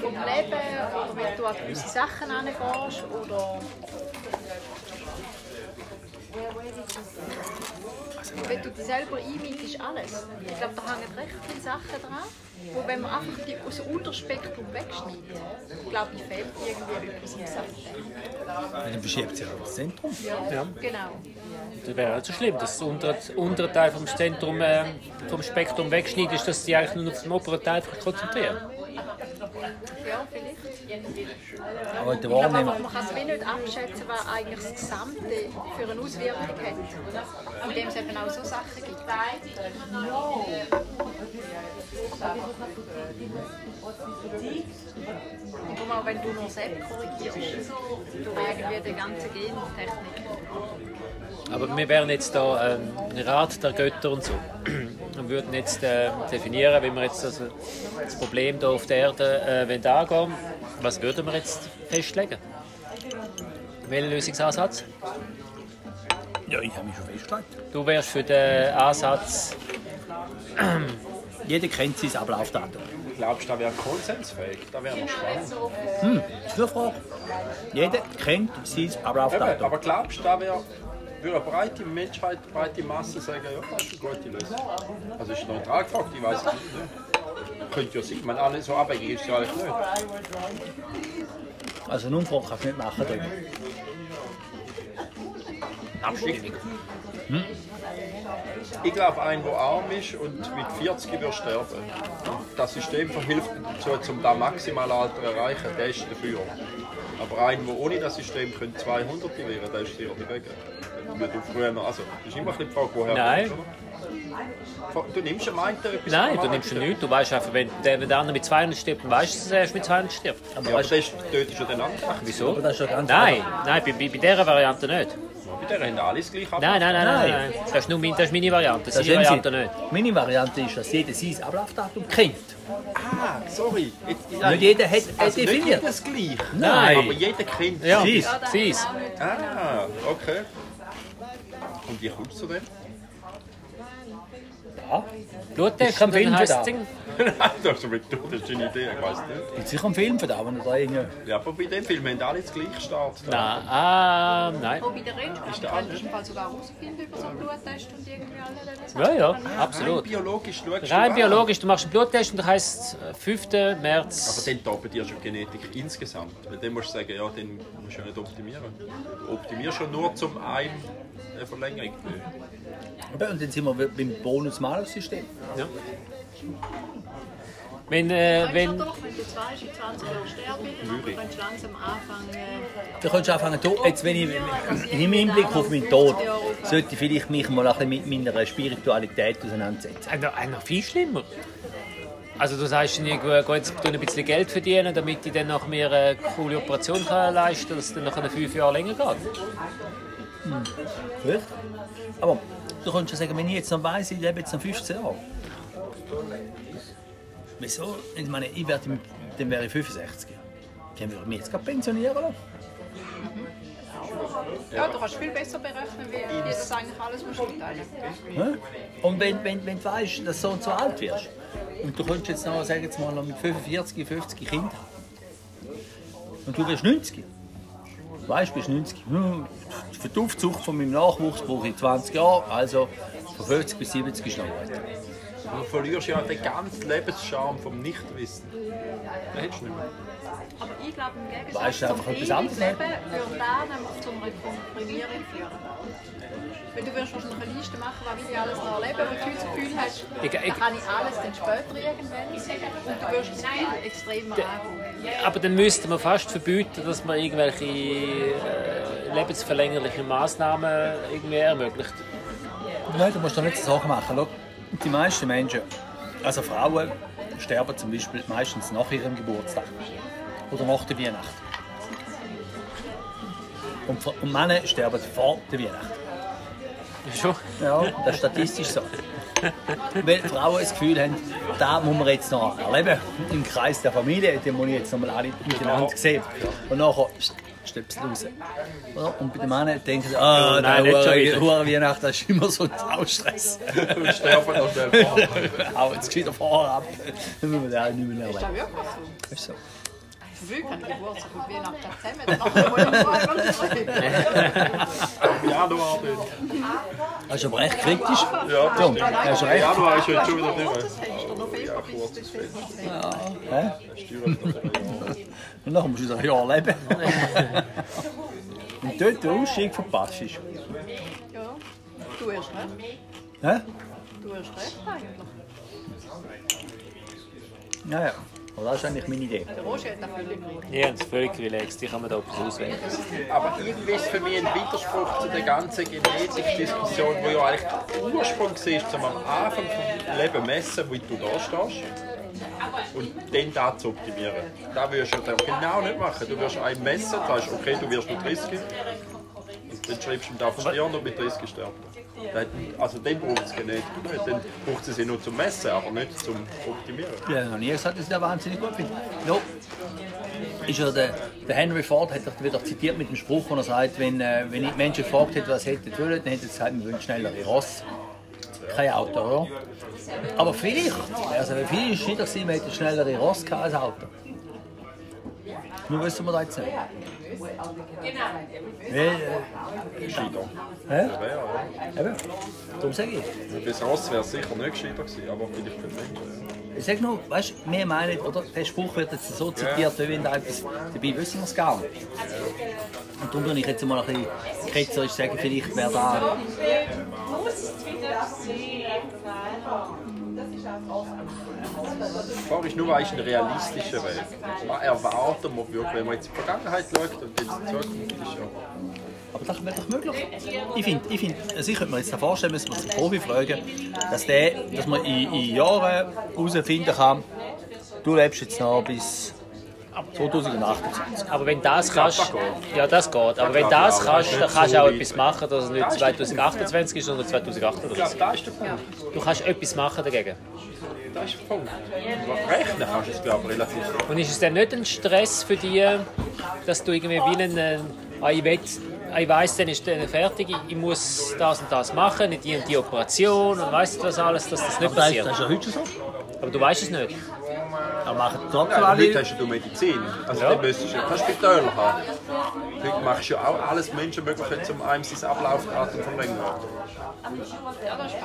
Vom Leben oder wie du an gewisse Sachen herangehst oder wenn du dich selber einmietest, alles. Ich glaube, da hängen recht viele Sachen dran, wo wenn man einfach die aus dem Unterspektrum wegschneidet, glaube ich, fehlt irgendwie etwas im Gesamten. dann verschiebt sich auch das Zentrum. Ja, genau. Das wäre nicht so schlimm, dass der untere, untere Teil vom Zentrum äh, vom Spektrum wegschneidet, ist, dass sie eigentlich nur auf den oberen Teil konzentrieren. Ja, vielleicht. Aber glaube Wahrnehmung. man kann es wie nicht abschätzen, was eigentlich das Gesamte für eine Auswirkung hat. Indem es eben auch so Sachen gibt. Und guck mal, wenn du nur selbst korrigierst, durch irgendwie die ganze Gentechnik. Aber wir wären jetzt da ähm, Rat der Götter und so. [CLEARS THROAT] Und würden jetzt äh, definieren, wie wir jetzt also das Problem hier auf der Erde äh, angehen Was würden wir jetzt festlegen? Welchen Lösungsansatz? Ja, ich habe mich schon festgelegt. Du wärst für den Ansatz, [CLEARS THROAT] Jeder kennt sein Ablaufdatum. Glaubst du, da wäre konsensfähig? Da wäre noch spannend. Das ist eine Frage. Jeder kennt sein Ablaufdatum. aber glaubst du, da wäre würde eine breite Menschheit, breite Masse sagen, ja, das ist eine gute Lösung? Also ist neutral gefragt, ich weiß nicht. Ne? Könnte ja sein, ich meine, alle so abhängig ist ja eigentlich nicht. Also eine Umfrage kannst du nicht machen. Dort. Abstimmung. Ich glaube, ein, der arm ist und mit 40 wird sterben. Das System verhilft dazu, um das Maximalalter zu erreichen, der ist dafür. Aber ein, der ohne das System könnte 200 werden, der ist sicher dagegen. Wie du früher noch, also, das ist immer die Frage, woher Nein. du kommst? Du nimmst am einen etwas Nein, du nimmst ja nichts. Du weißt einfach, wenn der, wenn der andere mit 200 stirbt, dann weißt du, dass er erst mit 200 stirbt. Aber Ja, aber weißt, das ist, ist ja den anderen. Wieso? aber das ist ja ganz Nein, nein, bei, bei, bei dieser Variante nicht. Bei der haben alles gleich Nein, nein, nein, nein, Nein. nein. Das ist nur mein, das ist meine Variante, Das ist Variante sie. nicht. Meine Variante ist, dass jeder sein Ablaufdatum kennt. Ah, sorry. Jetzt, Nicht jeder hat also also nicht definiert. jedes gleich. Nein. Aber jeder kennt Ja, Siehst. sieh's. Ah, okay. Und wie kommst [LAUGHS] du zu dem? Ja, Bluttest, Ich kann dann Film für das. Nein, das ist mit- das ist eine Idee, ich weiß nicht. gibt sicher einen Film von da, wenn er da irgendwie... Ja, aber bei dem Film haben alle jetzt gleich Start. Nein, ah, nein. Wo bei der du im Fall sogar herausfinden über so einen Bluttest und irgendwie alle Ja, ja, Rein absolut. biologisch schaust du Rein biologisch, du machst einen Bluttest und der heisst äh, 5. Aber März. dann toppen dir schon Genetik insgesamt. Weil dann musst du sagen, ja, den musst du ja nicht optimieren. Du optimierst schon nur zum einen eine Verlängerung. Aber Und dann sind wir beim Bonus-Malus-System. Ja. Wenn, äh, Wenn, wenn, doch, wenn du jetzt weißt, in 20 Jahren sterbe ich, dann könntest du langsam anfangen. Du anfangen, to- jetzt, wenn ich im Hinblick auf meinen Tod, sollte ich vielleicht mich mal ein bisschen mit meiner Spiritualität auseinandersetzen. äh, noch, äh, noch viel schlimmer. Also du sagst, ich gehe jetzt ein bisschen Geld verdienen, damit ich dann nach mir eine coole Operation kann leisten kann, dass es dann nach fünf Jahren länger geht. Vielleicht. Aber du könntest ja sagen, wenn ich jetzt noch weiss, ich lebe jetzt noch 15 Jahre. Wieso? Ich meine, ich werde, dann wäre ich 65. Dann würde ich mich jetzt gerade pensionieren lassen. Ja, du kannst viel besser berechnen, wie, wie das eigentlich alles musst einteilen Hä? Und wenn, wenn, wenn du weißt, dass du so und so alt wirst, und du könntest jetzt noch, sagen wir mal, noch mit 45, 50 Kinder haben, und du wirst 90, weißt du, bist 90, hm, für die Aufzucht von meinem Nachwuchs brauche ich 20 Jahre, also von 50 bis 70 ist noch gut. Du verlierst ja den ganzen Lebenscharme vom Nichtwissen. Den hättest du nicht mehr. Aber ich glaube, im Gegensatz Weißt du, zum einfach etwas anderes Leben würde da nämlich zu einer Komprimierung führen. Weil du wirst wahrscheinlich eine Liste machen, was will ich alles noch erleben, wo du das Gefühl hast, Ich- ich- da kann ich alles dann später irgendwann. Und du wirst das Gefühl extrem anfangen. Aber dann müsste man fast verbieten, dass man irgendwelche äh, lebensverlängerlichen Massnahmen irgendwie ermöglicht. Nein, du musst doch nicht so Sachen machen. Schau, die meisten Menschen, also Frauen, sterben zum Beispiel meistens nach ihrem Geburtstag oder nach der Weihnacht. Und, und Männer sterben vor der Weihnacht. Schon? Ja, das ist statistisch so. [LAUGHS] Weil Frauen das Gefühl haben, da muss man jetzt noch erleben, im Kreis der Familie, den muss ich jetzt noch mal alle miteinander sehen. Und nachher stöpsel raus. Und bei den Männern denken sie, ah, Oh nein, der nicht schon wieder. Hure Weihnachten, das ist immer so ein Stress. Und sterben noch schnell vor. [LAUGHS] Hau jetzt gescheiter vorher ab, [LAUGHS] dann müssen wir den auch nicht mehr Ist erleben. das wirklich so? Ist so. Früh kann ich Geburtstag und Weihnachten zusammen, dann machen wir noch einmal Im Januar dann. Das ist aber echt kritisch. Ja, das Tom, stimmt. hast du Im recht. Januar ist heute schon wieder nicht mehr. Fenster, November bis kurzes Dezember. Hä? Steuern das ja. Und dann musst du ein Jahr leben. Und dort der Ausstieg verpasst ist. Ja, du hast [LAUGHS] recht. Hä? Du hast recht eigentlich. Ja, ja. Aber das ist eigentlich meine Idee. Ja, das ist völlig relaxed. Die kann man da etwas auswählen. Aber irgendwie ist es für mich ein Widerspruch zu der ganzen Genetikdiskussion, die ja eigentlich der Ursprung war, zum am Anfang vom Leben messen, wie du da stehst. Und dann da zu optimieren. Das würdest du ja genau nicht machen. Du wirst einen messen, sagst, okay, du wirst mit 30. Dann schreibst du ihm da verlieren und mit 30 sterben. Also dann braucht es nicht. Dann braucht es sie nur zum Messen, aber nicht zum Optimieren. Habe noch nie gesagt, dass ich das wahnsinnig gut finde. No. Ist ja der, der Henry Ford hat doch wieder zitiert mit dem Spruch, wo er sagt, wenn, äh, wenn ich Menschen gefragt hätte, was hätten wollen, dann hätte sie gesagt, wir wollen schnellere Ross. Kein Auto, oder? Aber vielleicht, also viel ist nicht, dass sie hätten schnellere Ross als Auto. Nur wissen wir das jetzt nicht. Weil, äh, Gescheiter. hä? Eben, darum sage ich. Bis Ross wäre es sicher nicht gescheiter gewesen, aber vielleicht für den. Ich sag nur, weißt du, wir meinen, oder, der Spruch wird jetzt so zitiert, wie wenn da etwas dabei wissen wir es gar nicht. Und darum würde ich jetzt mal ein bisschen ketzerisch sagen, vielleicht wäre da. Die Frage ist nur, was ist ein realistischer Weg? Was erwarten wir wenn man jetzt in die Vergangenheit schaut und in die Zukunft ist ja... Aber das wäre doch möglich. Ich finde, ich find, also könnte mir jetzt vorstellen, müssen wir einen Profi fragen, dass, der, dass man in, in Jahren herausfinden kann, du lebst jetzt noch bis 2028. Aber wenn das kannst, ja das geht, aber wenn das kannst, dann kannst du auch etwas machen, dass es nicht 2028 ist, sondern Ich 2038. glaube, das ist der Punkt. Du kannst etwas machen dagegen. Das ist der Punkt. Rechnen kannst du es, glaube ich, relativ Und ist es dann nicht ein Stress für dich, dass du irgendwie wie einen, äh, ah, ich, will, ah, ich weiss, dann ist dann fertig, ich- muss das und das machen, nicht die und die Operation und weißt du was alles, dass das nicht passiert. das ist ja heute schon so. Aber du weißt es nicht. Da machen trotzdem Ja, heute alle. hast du Medizin. Also Ja. dann müsstest du ja kein Spital haben. Heute machst du ja auch alles Menschenmögliche, um einem sein Ablaufdatum verlängern.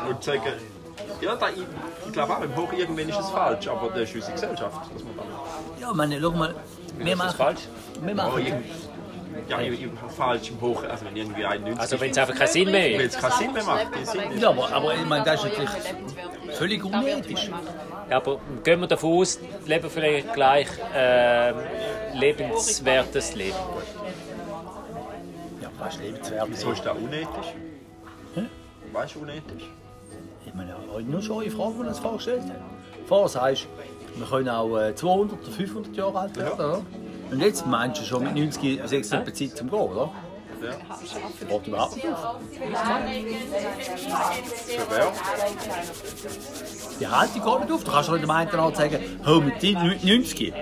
Und sagen, ja, da, ich, ich glaube auch, im Hoch irgendwann ist es falsch, aber das ist unsere Gesellschaft. Das muss man Ja, meine, schau mal, wir Ist das machen. falsch? Wir Oh, machen. irgend- ja, falsch im Hoch, also wenn irgendwie ein 90 Also wenn es einfach keinen Sinn mehr wenn hat. es keinen Sinn mehr macht. Ja, aber, aber ich meine, das ist natürlich völlig unethisch. Ja, aber gehen wir davon aus, leben vielleicht gleich ähm, lebenswertes Leben. Ja, das ist lebenswert. Wieso ist das unethisch? Weißt du, unethisch? Ich meine, heute nur schon eine Frage, die wir uns vorgestellt haben. Vorher sagst du, wir können auch äh, 200 oder 500 Jahre alt werden, oder? Und jetzt meinst du schon mit 90, 6 Jahre Zeit zum Gehen, oder? Ja. Auf. Für wer? Die Haltung geht nicht auf. Du kannst nicht am einen Tag sagen, oh, mit die 90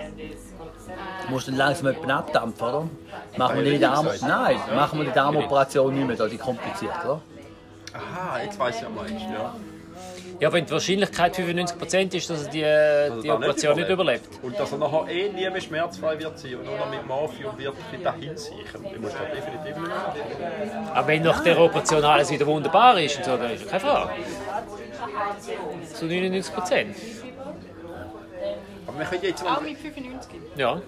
musst du dann langsam jemanden abdampfen, oder? Machen wir die Darm... Nein, machen wir die Darmoperation nicht mehr, die kompliziert, oder? Aha, jetzt weiß ich ja, meinst du, ja. Ja, wenn die Wahrscheinlichkeit 95% ist, dass er die, äh, die da nicht Operation nicht überlebt. Und dass er nachher eh nie mehr schmerzfrei wird sein und nur noch mit Morphium wirklich dahin sichern. Ich muss da definitiv nicht machen. Aber wenn nach der Operation alles wieder wunderbar ist, und so, dann ist ja keine Frage. Zu 99%. Aber wir können jetzt Auch mal... mit 95. Ja. ja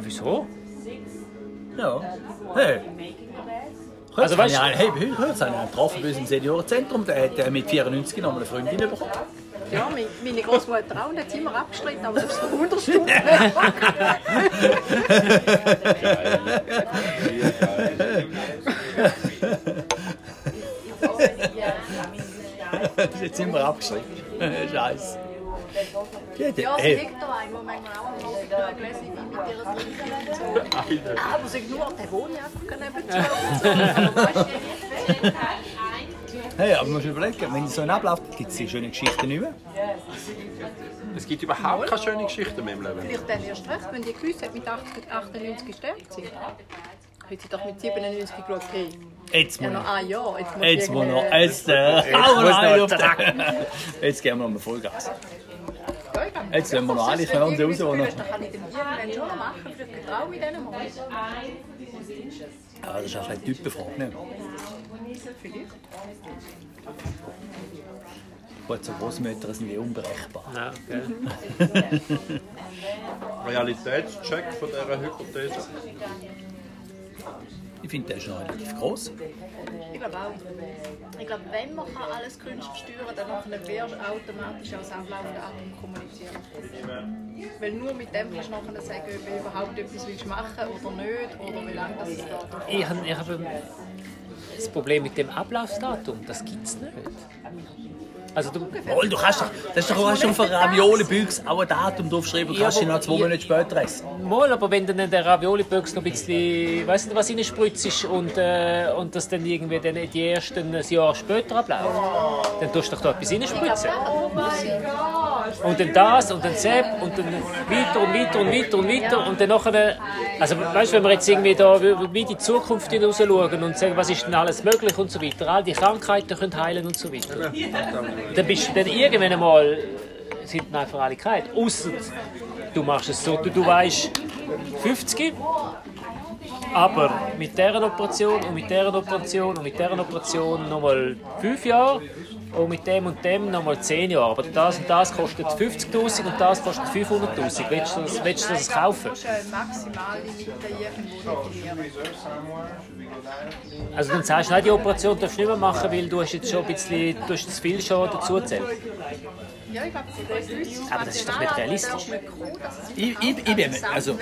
wieso? Ja. Hey. Also, weißt ja, hey, heute habe ich einen getroffen bei unserem Seniorenzentrum, der hat mit 94 noch eine Freundin bekommen. Ja, meine- Großmutter auch, und hat sie immer abgestritten, aber das ist eine Wunderstunde. Das [LAUGHS] ist [LAUGHS] jetzt immer abgeschrieben. [LAUGHS] Scheiße. Ja, der, hey, liegt da ein, wo manchmal auch am Musik gelesen wie mit ihrer Trinken und. Ah, Aber sag nur, der wohnt ja einfach nebenan. und hey, aber du musst überlegen, wenn es so Ablauf gibt, es die schönen Geschichten nicht mehr. Es gibt überhaupt keine schönen Geschichten mehr im Leben. Vielleicht dann erst recht, wenn die hat, mit 80 98 gestorben sind. Hat sie doch mit 97 geschaut, hey, Jetzt ja muss noch ein Jahr. Jetzt muss Jetzt ich muss noch, jetzt, äh, wir eine auf den- Jetzt geben wir noch mal Vollgas. Jetzt lassen wir noch alle Fernsehen die raus, das die noch- dann kann ich den irgendwann schon noch machen. Vielleicht getraue ich denen mal. Ja, das ist auch eine Typenfrage. Ne? Vielleicht. Gut, so Großmütter sind ja unberechenbar. Ja, okay. [LAUGHS] Realitätscheck von dieser Hypothese. Ich finde, der ist noch relativ groß. Ich glaube auch. Ich glaube, wenn man kann alles künstlich steuern kann, dann wirst du automatisch als ablaufende Atem kommunizieren. Weil nur mit dem kannst du nachher sagen, ob du überhaupt etwas willst machen oder nicht, oder wie lange das dauert. Ich habe hab das Problem mit dem Ablaufsdatum, das gibt es nicht. Also du, Wohl, du kannst doch, das ist doch auch schon für Ravioli-Büchs auch ein Datum draufschreiben und Ja, kannst ihn noch zwei. Monate später essen. Mal, aber wenn dann der Ravioli-Büchs noch ein bisschen, weißt du, was reinspritzt und, äh, und das dann irgendwie dann die ersten ein Jahr später abläuft, dann tust du doch da etwas reinspritzen. Und dann das und dann Sepp und dann weiter und weiter und weiter und weiter und dann nachher, also weißt du, wenn wir jetzt irgendwie da wie die Zukunft hinaus schauen und sagen, was ist denn alles möglich und so weiter, all die Krankheiten können heilen und so weiter, dann bist du dann irgendwann einmal, sind dann einfach alle geheilt. Ausser du machst es so, du, du weißt 50, aber mit dieser Operation und mit dieser Operation und mit dieser Operation nochmal 5 Jahre und mit dem und dem nochmal 10 Jahre. Aber das und das kostet 50'000 und das kostet 500'000. Willst du das, willst du das kaufen? Eine Maximallimite irgendwo definieren. Also dann sagst du, nein, die Operation darfst du nicht mehr machen, weil du hast jetzt schon ein bisschen, du hast zu viel schon dazu gezählt. Ja, ich glaube, Aber das ist doch nicht realistisch. Ich, ich, ich, bin, also,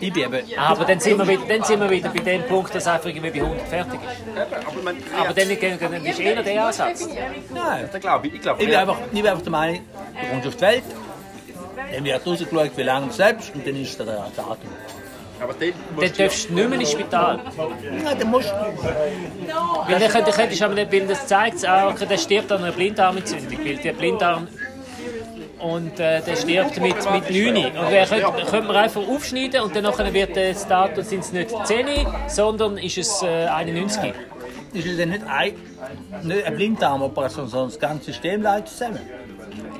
ich bin eben, Aber dann sind, wir wieder, dann sind wir wieder bei dem Punkt, dass einfach irgendwie bei 100 fertig ist. Aber dann, dann ist eher der Ansatz. nein, da glaube ich, ich glaube, ich bin einfach, ich bin einfach der Meinung, du kommst auf die Welt, dann wird rausgeschaut, wie lange du lebst und dann ist der Datum. Aber dann Dann darfst du nicht mehr ins Spital. Ja, dann musst du, Weil dann könnt- könntest aber nicht, weil das zeigt es auch, der stirbt an einer Blinddarmentzündung, weil der Blinddarm und äh, der stirbt mit, mit 9. Und dann könnte, könnte man einfach aufschneiden und dann nachher wird das Datum sind es nicht 10, sondern ist es äh, 91. ist es dann nicht, ein, nicht eine Blinddarmoperation, sondern das ganze System leitet zusammen.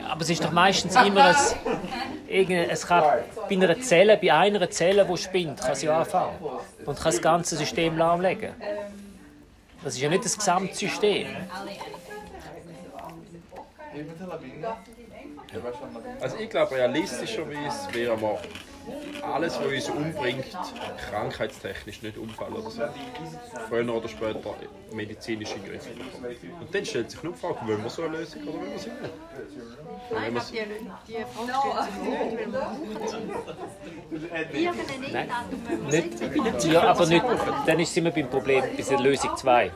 Aber es ist doch meistens immer ein, [LAUGHS] es kann bei einer Zelle, bei einer Zelle, die spinnt, kann sie anfangen und kann das ganze System lahmlegen. Das ist ja nicht das Gesamtsystem. Also ich glaube, realistischerweise wäre man alles, was uns umbringt, krankheitstechnisch nicht Unfall oder so. Früher oder später medizinische Griffe. Und dann stellt sich nur die Frage, wollen wir so eine Lösung oder wollen wir sie nicht? Nein, ich glaube, die, die Frage stellt sich nicht, weil wir brauchen sie. Irgendein Enddatum müssen wir Nicht, ja, aber nicht, dann sind wir beim Problem bei der Lösung 2.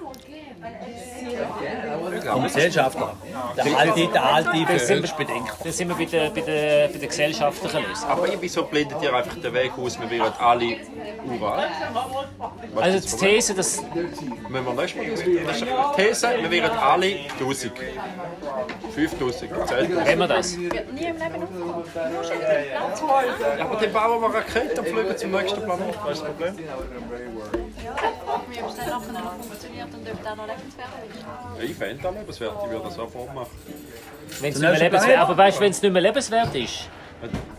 Vom Gesellschafter. Der alte, der alte Bevölkerungsbedingt. Dann sind wir bei der, bei der, bei der gesellschaftlichen Lösung. Aber wieso blendet ihr einfach den Weg aus, wir wären alle uralt? Was Also ist das die These, dass? Müssen wir nächstes Mal diskutieren? Das ist eine These, wir wären alle 1000. 5000. Zählt das? wenn wir das. Nie im Leben. Ja, aber dann bauen wir Raketen und fliegen zum nächsten Planet. Was ist das Problem? Ob es dann nachher noch funktioniert und ob der noch lebenswert ist. Ja, ich fände das lebenswert, ich würde das sofort machen. Wenn's Dann nicht mehr hast du lebenswert, Beine. aber weißt du, wenn es nicht mehr lebenswert ist,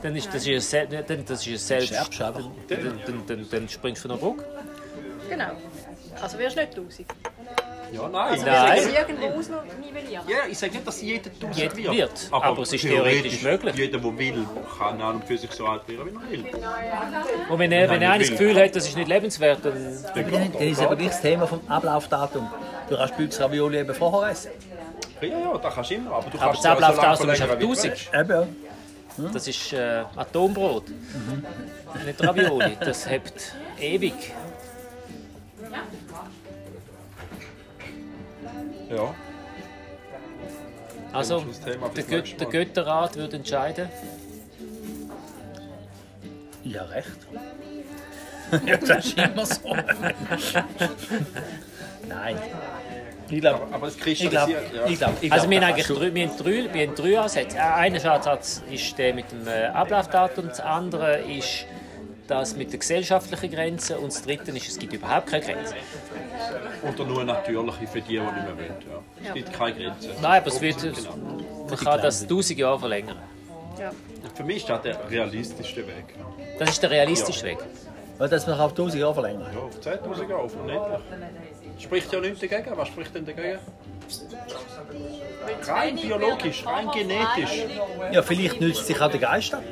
dann ist das Se- dann, das ist Selbst. Dann, dann, dann, dann springst du von der Brücke. Genau. Also wirst du nicht 1000. Ja, nein. Also Nein. Ja, ich sage nicht, dass jeder 1000 Jeder wird. wird, aber es ist theoretisch möglich. Jeder, der will, kann an und für sich so alt werden, wie er will. Und wenn er, wenn er das Gefühl hat, das ist nicht lebenswert, dann. Dann ist aber gleich das Thema vom Ablaufdatum. Du kannst Büchsravioli eben vorher essen. Ja, ja, das kannst du immer, aber du Aber kannst das Ablaufdatum ist du 1000. willst. Eben, ja. Das ist äh, Atombrot. Nicht Ravioli. Das hebt ewig. Ja. Also, der, Gött, der. Götterrat würde entscheiden. Ja, recht. [LAUGHS] ja, das ist immer so. Nein. Ich glaube, Aber es ich glaube, kristallisiert, ja. ich glaube, ich Also wir haben eigentlich drei, wir haben drei, wir haben drei Ansätze. Äh, Einer Ansatz ist der mit dem äh, Ablaufdatum, das andere ist das mit der gesellschaftlichen Grenze und das dritte ist, es gibt überhaupt keine Grenze. Oder nur natürliche für die, die nicht mehr wollen. Ja. Es gibt keine Grenzen. Nein, aber es wird, Genau. man kann das 1000 Jahre verlängern. Für mich ist das der realistischste Weg. Das ist der realistische Weg. Weil das noch auf 1000 Jahre verlängern. Ja, auf 10.000 Jahre, auf unendlich. Spricht ja nichts dagegen. Was spricht denn dagegen? Rein biologisch, rein genetisch. Ja, vielleicht nützt sich auch der Geist ab.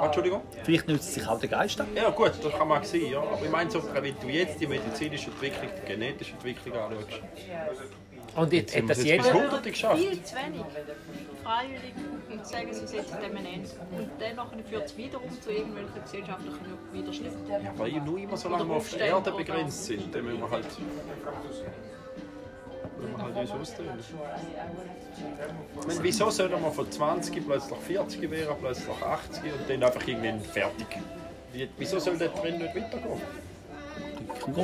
Ah, Entschuldigung? Vielleicht nützt sich auch der Geist ab. Ja gut, das kann man sehen, ja. Aber ich meine, so, wenn du jetzt die medizinische Entwicklung, die genetische Entwicklung anschaust, Und jetzt hat haben wir das jetzt jeder. Hunderte geschafft. Viel zu wenig. Freiwillig und sagen, sie setzen dem ein Ende. Und dann führt es wiederum zu irgendwelchen gesellschaftlichen Widerständen. Ja, weil wir nur immer so lange wir auf der Erde begrenzt sind, dann müssen wir halt, müssen wir halt uns ausdrehen. Ich meine, wieso sollen wir von 20 plötzlich 40 werden, plötzlich 80 und dann einfach irgendwann fertig? Wie- Wieso soll der Trend nicht weitergehen?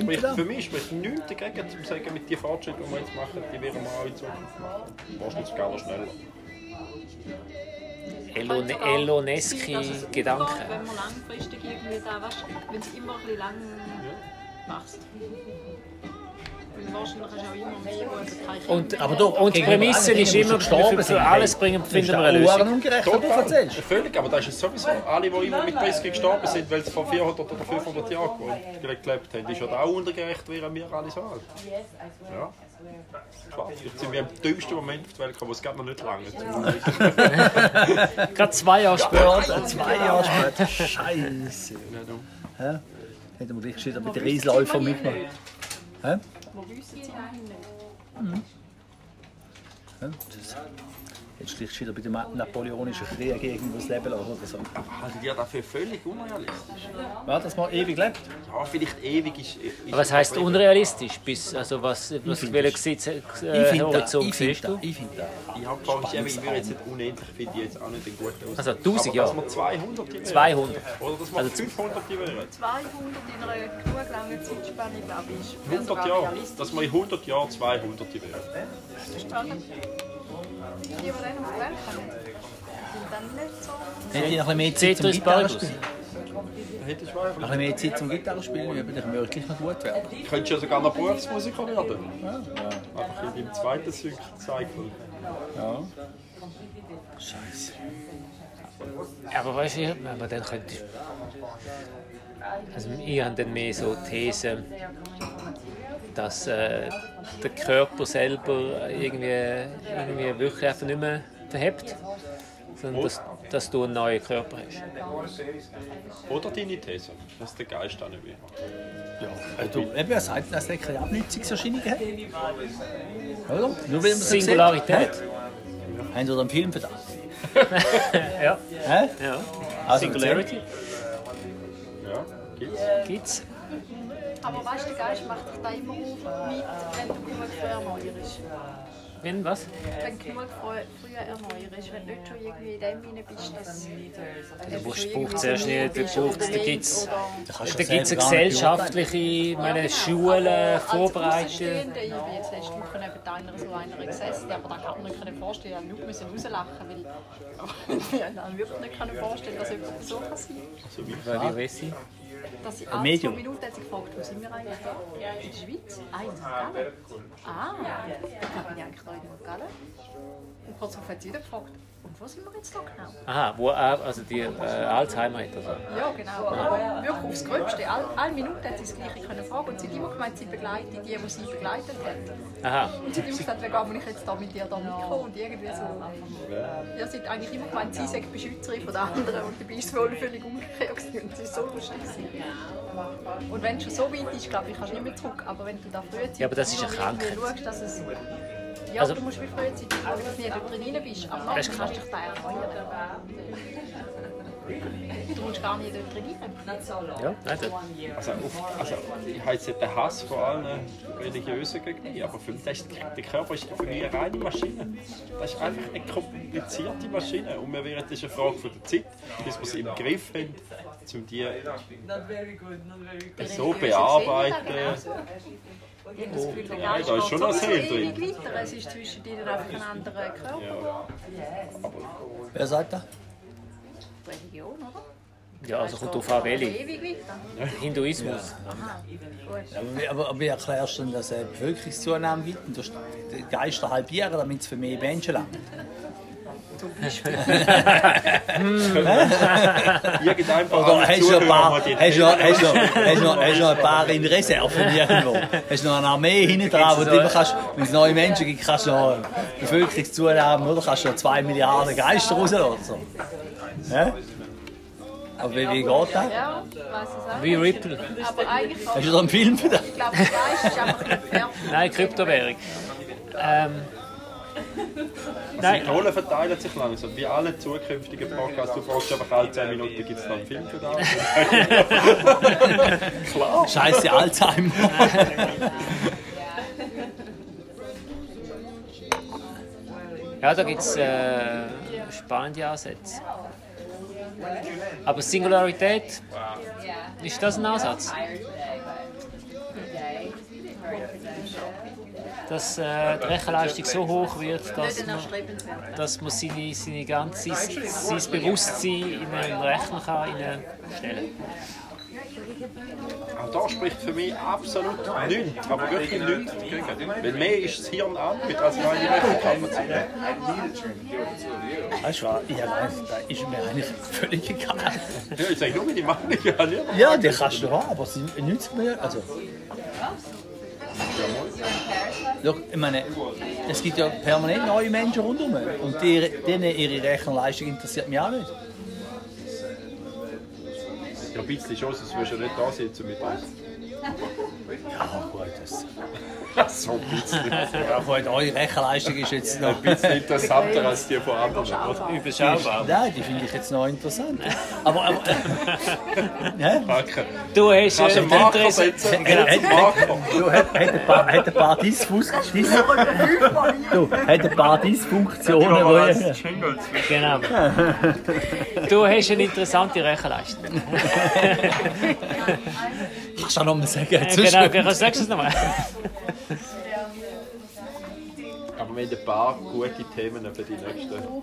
Spricht, für mich spricht nichts dagegen, zu sagen, mit den Fortschritten, die wir jetzt machen, die werden wir auch in Zukunft machen. Wahrscheinlich sogar noch schneller. Elon Eloneski es Gedanken. Wenn man langfristig irgendwie da, weißt, wenn es immer ein bisschen lang machst. Und Aber du, und die Prämisse ist immer, für, für alles bringen, finden wir eine Lösung. ungerecht, was du erzählst. Völlig, aber das ist es sowieso. Alle, die immer mit 30 gestorben sind, weil sie vor 400 oder 500 Jahren gelebt haben, ist ja auch ungerecht, wären wir alle so alt. Ja. Klar, jetzt sind wir im dümmsten Moment auf der Welt gekommen, wo es gerade noch nicht lange [LAUGHS] Gerade zwei Jahre später. Ja, zwei Jahre später. Scheiße. Hä? Hätten wir gleich gescheiter mit den Riesläufern mitmachen. Hä? Wo wissen sie eigentlich nicht? Ja, gleich gescheiter bei dem napoleonischen Krieg gegen das Leben lassen oder so. Haltet ihr dafür völlig unrealistisch? Ja, dass man ewig lebt. Ja, vielleicht ewig ist. ist Aber Was heisst unrealistisch? Bis, also was, was find welchen das- Gesetz, Ich äh, finde das. Horizont Ich siehst finde du? das. Ich finde das. Ich habe vorhin eben, ich würde jetzt nicht unendlich, finde ich jetzt auch nicht den guten aus. Also 1000 Aber Jahre. dass wir 200 wären. 200. Oder dass wir Also 500 wären. 200 in einer genug langen Zeitspanne, glaube ich, wäre 100 sogar Jahre. Dass wir in 100 Jahren 200 wären. Das ist toll. Die, die dann auf die Welt Hätte ich noch ein bisschen mehr Zeit zum. Gitarrespielen? Hättest du Noch ein bisschen mehr Zeit zum Gitarrespielen dann wirklich noch gut werden. Könntest du ja sogar noch Berufsmusiker werden. Einfach in deinem zweiten Cycle. Ja. Scheiße. Aber weißt du, aber dann könnte ich. Also ich habe dann mehr so These, dass äh, der Körper selber irgendwie, irgendwie wirklich einfach nicht mehr verhebt, sondern dass, dass du einen neuen Körper hast. Oder deine These, dass der Geist auch nicht will. Ja, du, eben, er sagt, dass er keine Abnutzungserscheinungen hat. Oder? Nur weil man es Singularität. Haben Sie da einen Film für das? [LAUGHS] Ja, Hä? ja. Also, Singularity Ja, gibt's. gibt's. Aber weißt du, der Geist macht dich da immer auf mit, wenn du genug früh erneuerst. Wenn was? Wenn du genug früh, erneuerst, wenn du nicht schon irgendwie in dem hinein bist, dass du brauchst- irgendwie zuerst nicht- da oder braucht's- da gibt's- du gibt es eine gar nicht gesellschaftliche, ich meine, Schulen. Außenstehende, ich bin jetzt letzte Woche neben einer so einer gesessen, aber da kann man nicht vorstellen, ich nur müssen rauslachen, weil [LAUGHS] ich habe wirklich nicht vorstellen, dass jemand so kann sein Also wie wie weiß ich? Dass sie Ein alle Medium. zwei Minuten hat sie gefragt, wo sind wir eigentlich da? In der Schweiz? Ah, in St. Gallen. Ah, da bin ich eigentlich da in St. Gallen. Und kurz darauf hat sie wieder gefragt, wo sind wir jetzt da genau? Aha, wo auch, also die äh, Alzheimer hat. Also. Ja, genau. Aber wirklich aufs Gröbste. Alle, alle Minuten hat sie das Gleiche können fragen. Und sie hat immer gemeint, sie begleitet die, die sie begleitet hat. Aha. Und sie hat immer gesagt, wegen bin ich jetzt da mit dir da mitgekommen. Und irgendwie so. Ja, sie hat eigentlich immer gemeint, sie sei die Beschützerin von den anderen. Und dabei war es wohl völlig umgekehrt. Und sie ist so lustig. Und wenn es schon so weit ist, glaube ich, kannst du nicht mehr zurück. Aber wenn du da frühzeitig Ja, aber das ist eine Krankheit. schaust, dass es... Ja, Also- du musst wie frühzeitig schauen, dass du nie dort drin bist. Das ist kannst du dich da erinnern. Du musst gar nicht dort drin. Ja, nein, das, Also, auf, also ich habe jetzt nicht den Hass vor allen Religiösen gegen mich, aber für mich ist, der Körper ist für mich eine reine Maschine. Das ist einfach eine komplizierte Maschine. Und wir wären, das ist eine Frage von der Zeit, bis wir sie im Griff haben, um die so bearbeiten. Ich habe das Gefühl, der Ja, Geist da ist schon noch ewig weiter. Es ist zwischen ihnen einfach ein anderer Körper. Ja. Wer sagt das? Religion, oder? ja, also kommt auf an, welche. Ewig weiter. Hinduismus. Aber, wie- aber, aber wie erklärst du denn, dass es eine Bevölkerungszunahme gibt und du hast die Geister halbieren, damit es für mehr Menschen langt? Irgendein [LAUGHS] paar Oder hast du noch ein paar, hast du noch, hast du noch, hast du noch, hast du noch ein paar in Reserve irgendwo? Hast du noch eine Armee hinten dran, wo du immer kannst, wenn es neue Menschen gibt, kannst du noch Bevölkerungszunahme, oder? Kannst du noch 2 Milliarden Geister rauslassen oder so. Ja? Aber wie, wie geht das? Ja, es auch. Wie Ripple. Aber eigentlich, Hast du da einen Film für das? ich glaube, Geist ist einfach. Nein, Kryptowährung. Ähm, nein, Die Rollen verteilen sich langsam. Wie alle zukünftigen Podcasts. Du fragst einfach alle 10 Minuten, gibt es noch einen Film für das? [LAUGHS] Klar. Scheiße Alzheimer. ja, da gibt es äh, spannende Ansätze. Aber Singularität, ist das ein Ansatz? Dass äh, die Rechenleistung so hoch wird, dass man, dass man seine, seine ganze, sein Bewusstsein in einen Rechner kann stellen Auch da spricht für mich absolut nichts, aber wirklich nichts dagegen. Weil mehr ist das Hirn an, mit als reine Rechenkapazität. Weißt du was? Ich weiß, das ist mir eigentlich völlig egal. Ja, ich sage nur meine Meinung, ja nicht. Ja, die kannst du haben, aber sie nützt mir. Also. Schau, ich meine, es gibt ja permanent neue Menschen rundherum. Und die, denen ihre Rechenleistung interessiert mich auch nicht. Ja, ein bisschen schon, sonst würdest du ja nicht da sitzen mit uns. [LAUGHS] Ja, gut, das. So ein bisschen. Ja, gut, eure Rechenleistung ist jetzt noch. Ein bisschen interessanter als die von anderen. Überschaubar. Nein, die finde ich jetzt noch interessant. Aber, aber [LAUGHS] ja? Du hast Kannst du äh, einen Marker setzen? Hat, hat, du, hat, hat ein paar, hat ein paar Dysfus, Dys, du, hat ein paar Dysfunktionen, Genau. Du hast eine interessante Rechenleistung. [LAUGHS] [LAUGHS] kannst du auch noch mal sagen, Äh, sonst- Genau, kannst du sagst es nochmal. Aber wir haben ein paar gute Themen für die nächsten rausnehmen.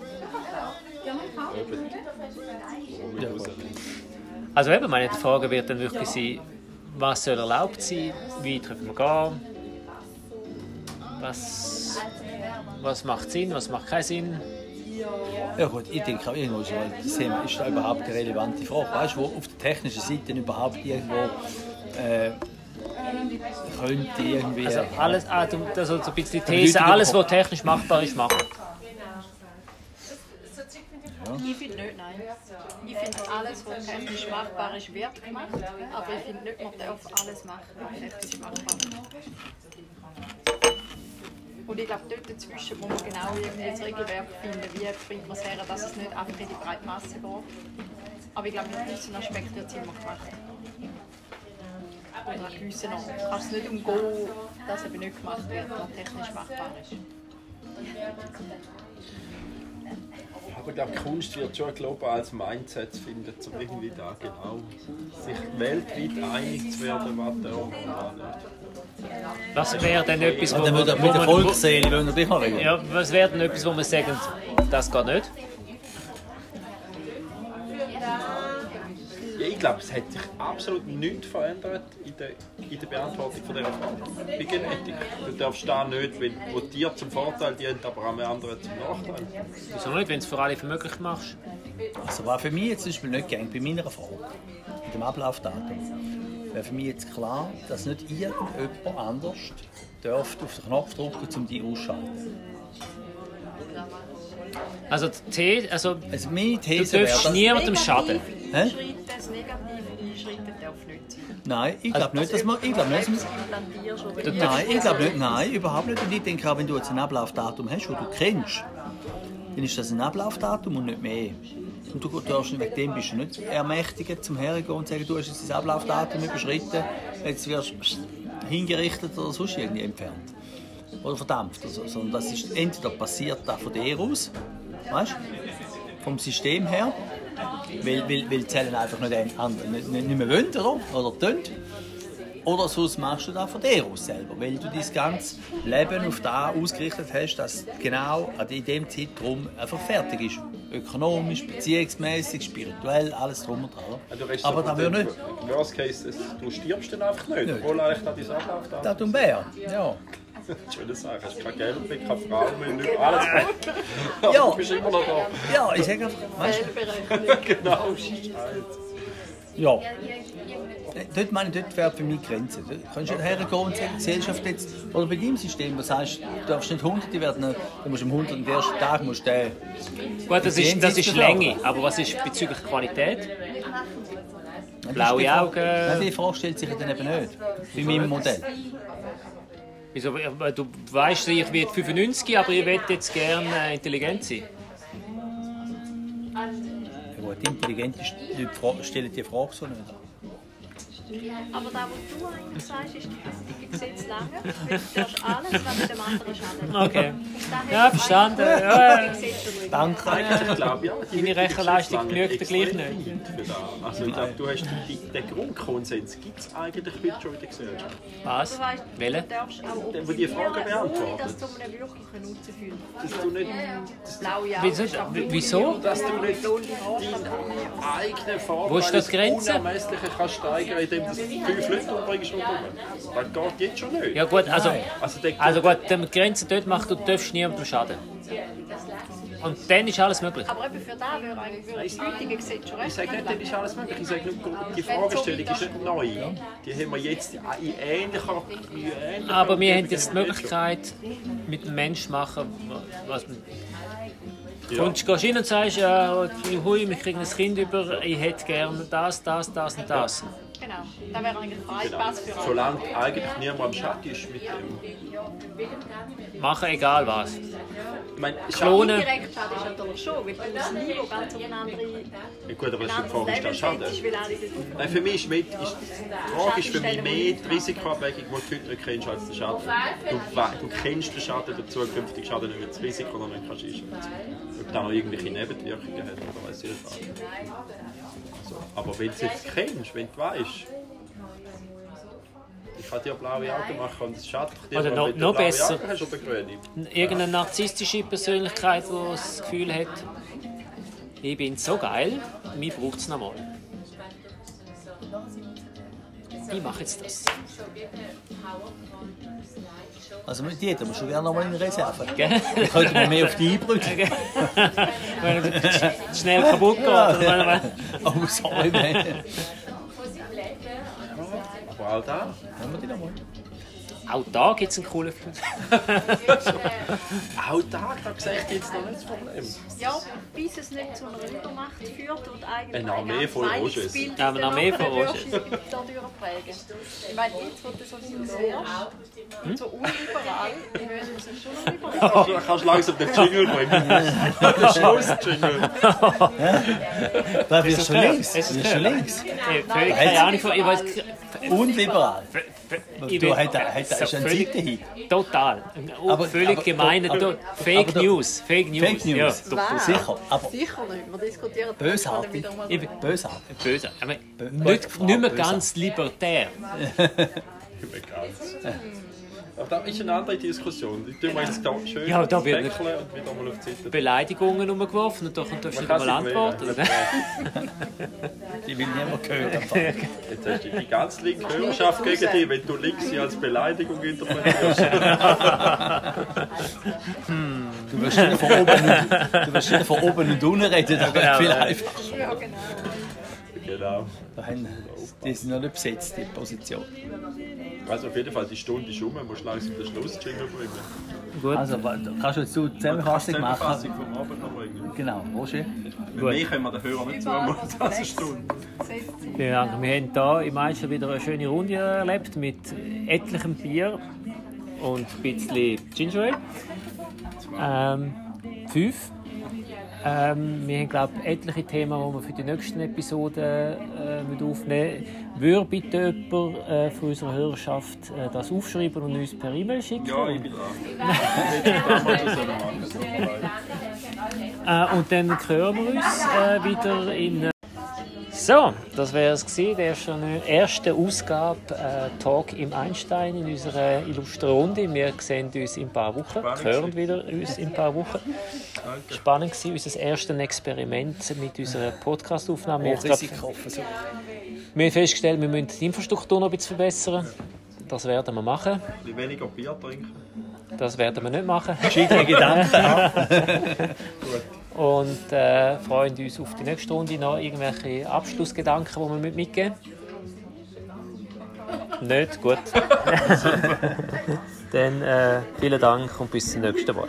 Also eben, meine Frage wird dann wirklich sein, was soll erlaubt sein, wie können wir gehen, was, was macht Sinn, was macht keinen Sinn. Ja gut, ich denke auch irgendwo ist das Thema, ist da überhaupt eine relevante Frage? Weißt du, wo auf der technischen Seite überhaupt irgendwo äh, könnte irgendwie... Also alles, ah, du- das ist so ein bisschen die These, Leute alles, was technisch machbar ist, machen. Ich finde nicht, nein. Ich finde, alles, was technisch machbar ist, wird gemacht. Aber ich finde nicht, man darf alles machen, was technisch machbar ist. Und ich glaube, dort dazwischen muss man genau irgendwie das Regelwerk finden, wie bringt man es her, dass es nicht einfach in die breite Masse geht. Aber ich glaube, mit gewissen Aspekten wird es immer gemacht. Oder an gewissen Orten. Du kannst es nicht umgehen, dass eben nicht gemacht wird, was technisch machbar ist. Aber ich glaube, Kunst wird schon ein globales Mindset finden, um irgendwie da genau sich weltweit einig zu werden, was und was wäre denn etwas, wo Und dann man, wo mit der Volksseele wollen wir dich mal reden. ja, was wäre denn etwas, wo man sagen, das geht nicht? Ich glaube, es hat sich absolut nichts verändert in der, in der Beantwortung von dieser Frage. Bei Genetik. Du darfst da nicht, wenn wo dir zum Vorteil dient, aber am anderen zum Nachteil. Wieso nicht, wenn du es für alle für möglich machst? Also was für mich jetzt zum Beispiel nicht gängig bei meiner Frage, mit dem Ablaufdatum, wäre für mich jetzt klar, dass nicht irgendjemand anders dürfte auf den Knopf drücken, um die auszuschalten. Also, die The also Also meine du These wäre, darfst niemandem schaden. Hä? Einschreiten, das negative Einschreiten darf nicht sein. Nein, ich glaube nicht, dass man, ich glaube nicht, dass man Du- Nein, ich glaube nicht. Nein, überhaupt nicht. Und ich denke auch, wenn du jetzt ein Ablaufdatum hast, das du kennst, dann ist das ein Ablaufdatum und nicht mehr. Und du darfst nicht, wegen dem bist du nicht ermächtigt, zum Hergehen und sagen, du hast jetzt das Ablaufdatum überschritten, jetzt wirst du hingerichtet oder sonst irgendwie entfernt. Oder verdampft. Also, sondern das ist entweder passiert das von dir aus, weißt du, vom System her, weil, weil, weil die Zellen einfach nicht, ein- nicht, nicht, mehr wollen oder, oder tun. Oder sonst machst du das von dir aus selber, weil du dein ganzes Leben auf das ausgerichtet hast, dass genau in dem Zeitraum einfach fertig ist. Ökonomisch, beziehungsmäßig, spirituell, alles drum und dran. Redest Aber da dem nicht. Worst Case, du stirbst dann einfach nicht, Nicht. obwohl eigentlich da dein Ablauf da Datum wäre. Ja. Schöne Sache, hast kein Geld mehr, keine Frau mehr, nicht alles. Aber Ja. du bist immer noch da. ja, ich sage einfach, weißt Fehlberechnung. genau, du, ja. Dort meine ich, dort wäre für mich Grenze. Du kannst nicht hergehen und sagen, die Gesellschaft jetzt, oder bei deinem System, du sagst, du darfst nicht Hunderte werden, du musst am 100. ersten Tag musst du den Gut, das ist, das ist Länge, aber was ist bezüglich Qualität? Blaue Augen. Nein, die Frage stellt sich dann eben nicht. Bei meinem Modell. Wieso, äh, du weißt, ich werde 95, aber ich will jetzt gerne äh, intelligent sein. Ja, gut, intelligente Leute fra- stellen die Frage so nicht. Aber das, was du eigentlich sagst, ist, dass die Gesetze lange, weil du darfst alles, was mit dem anderen schadet. Okay. Ja, verstanden. Ja. Danke. Eigentlich glaube ja, die Deine Rechenleistung genügt dir gleich nicht. weit Für das. Also ich glaube, du hast den Grundkonsens gibt es eigentlich heute schon in der Gesellschaft. Was? Du Welche? du darfst auch die Frage ohne beantwortet. dass du einen wirklichen Nutzen fühlst. Dass du nicht, Blaue Augen, Wieso- dass du nicht Haare. eigenen Vorteil Wo ist das die Grenze? unermesslich kannst steigern, indem du fünf Leute umbringst rundherum. Das geht jetzt schon nicht. Ja gut, also, Also, der, also gut, die Grenze dort macht, du darfst niemandem schaden. Und dann ist alles möglich. Aber eben für das würde das heutige Gesetz schon ich recht sage nicht, das ist alles möglich. Ich sage nur, die Fragestellung ist nicht neu. Die haben wir jetzt in ähnlicher, in ähnlicher Aber wir haben jetzt die Möglichkeit, mit dem Menschen machen, was man... Ja. Und du gehst hin und sagst, ja, hui, wir kriegen ein Kind über, ich hätte gerne das, das, das und das. Genau, das wäre eigentlich Freipass für alle. Solange eigentlich niemand am Schatten ist mit dem. Machen egal was. Ich meine, Klonen. Indirekt schon, weil du das Niveau ganz auf eine andere, Ja, gut, aber das ist die Frage, ist anderes Level das das Nein, für mich ist, mit, ist die Frage ist für mich mehr die Risikoabwägung, die du heute nicht kennst, als der Schaden. Du, du kennst den Schaden, den zukünftigen Schaden nicht, du das Risiko noch nicht kannst einschätzen Ob da noch irgendwelche Nebenwirkungen hat oder weiß ich nicht. Aber wenn du es jetzt kennst, wenn du weißt, ich kann dir blaue Augen machen und es schadet dir, Oder noch- noch besser. Augen hast oder grüne. Irgendeine narzisstische Persönlichkeit, die das Gefühl hat, ich bin so geil, mir braucht es nochmal. Ich mache jetzt das. Also mit da musst du gerne noch mal in Reserve. Ich könnte mal mehr auf die einbrüten. Wenn es schnell kaputt geht. Oder wenn man- Oh, sorry, man. Aber auch da, Haben wir die noch mal? Auch da gibt es einen coolen Film. [LAUGHS] auch da, da sehe ich jetzt noch nicht das Problem. Ja, bis es nicht zu einer Übermacht führt und eigentlich Eine Armee Meinungsbildung Roges. Ja, eine Armee du dadurch prägen. Ich meine, jetzt, wo du so links wärst, so unliberal, ich würde es schon noch liberal. Also, da kannst du langsam den Jingle bringen. [LAUGHS] Den Schluss-Jingle. Da wirst du schon links. Ist Du es wirst schon links. Völlig keine Ahnung von. Ich weiß, Unliberal. Ich Du, bin- hat er- hat er- ist ein völlig- Seitenhieb. Total. Aber- völlig aber- gemeiner. aber- Fake aber- News. Fake News. Fake News. Ja, doch, Was? Sicher, aber Sicher nicht, wir diskutieren Bösartig. wieder mal. ich bin bösartig. böse. Aber Bö- nicht, nicht mehr ganz libertär. [LAUGHS] Aber das ist eine andere Diskussion. Die tun wir jetzt da schön Ja, da wird nicht- wechseln und wieder mal auf die Seite. Beleidigungen umgeworfen und doch darfst du Man nicht kann mal antworten. wehren. [LAUGHS] Die will niemand hören. [LAUGHS] Jetzt hast du die ganze linke Hörerschaft gegen dich, wenn du links sie als Beleidigung interpretierst. [LAUGHS] Du wirst wieder von oben und, du wirst wieder von oben und unten reden, das wäre viel einfacher. Ja, genau. genau. Da haben- Die sind noch nicht besetzt, die Position. Also auf jeden Fall, die Stunde ist um, man muss langsam den Schlussjingle bringen. Gut. Also, wa- kannst du jetzt du die Zusammenfassung Zusammenfassung machen? vom Abend noch bringen. Genau, Roger. Mit mir können wir den Hörer nicht zumuten als eine Stunde. Vielen Dank. Wir haben hier im Meister wieder eine schöne Runde erlebt mit etlichem Bier und ein bisschen Ginger Ale. Ähm, fünf. Ähm, wir haben, glaube ich, etliche Themen, die wir für die nächsten Episoden äh, mit aufnehmen müssen. Würde bitte jemand äh, von unserer Hörerschaft äh, das aufschreiben und uns per E-Mail schicken? Ja, ich bin machen. [LAUGHS] Äh, und dann hören wir uns äh, wieder in. So, das wäre es gewesen, der erste, Ausgabe äh, Talk im Einstein in unserer illustren Runde. Wir sehen uns in ein paar Wochen, Spannend hören wieder uns in ein paar Wochen. Spannend war unser erstes Experiment mit unserer Podcast-Aufnahme. Wir wir haben festgestellt, wir müssen die Infrastruktur noch ein bisschen verbessern. Das werden wir machen. Ein bisschen weniger Bier trinken. Das werden wir nicht machen. Verschiedene Gedanken. [LAUGHS] Und äh, freuen uns auf die nächste Runde noch irgendwelche Abschlussgedanken, die wir mit mitgeben. Nicht? Gut. [LAUGHS] Dann äh, vielen Dank und bis zum nächsten Mal.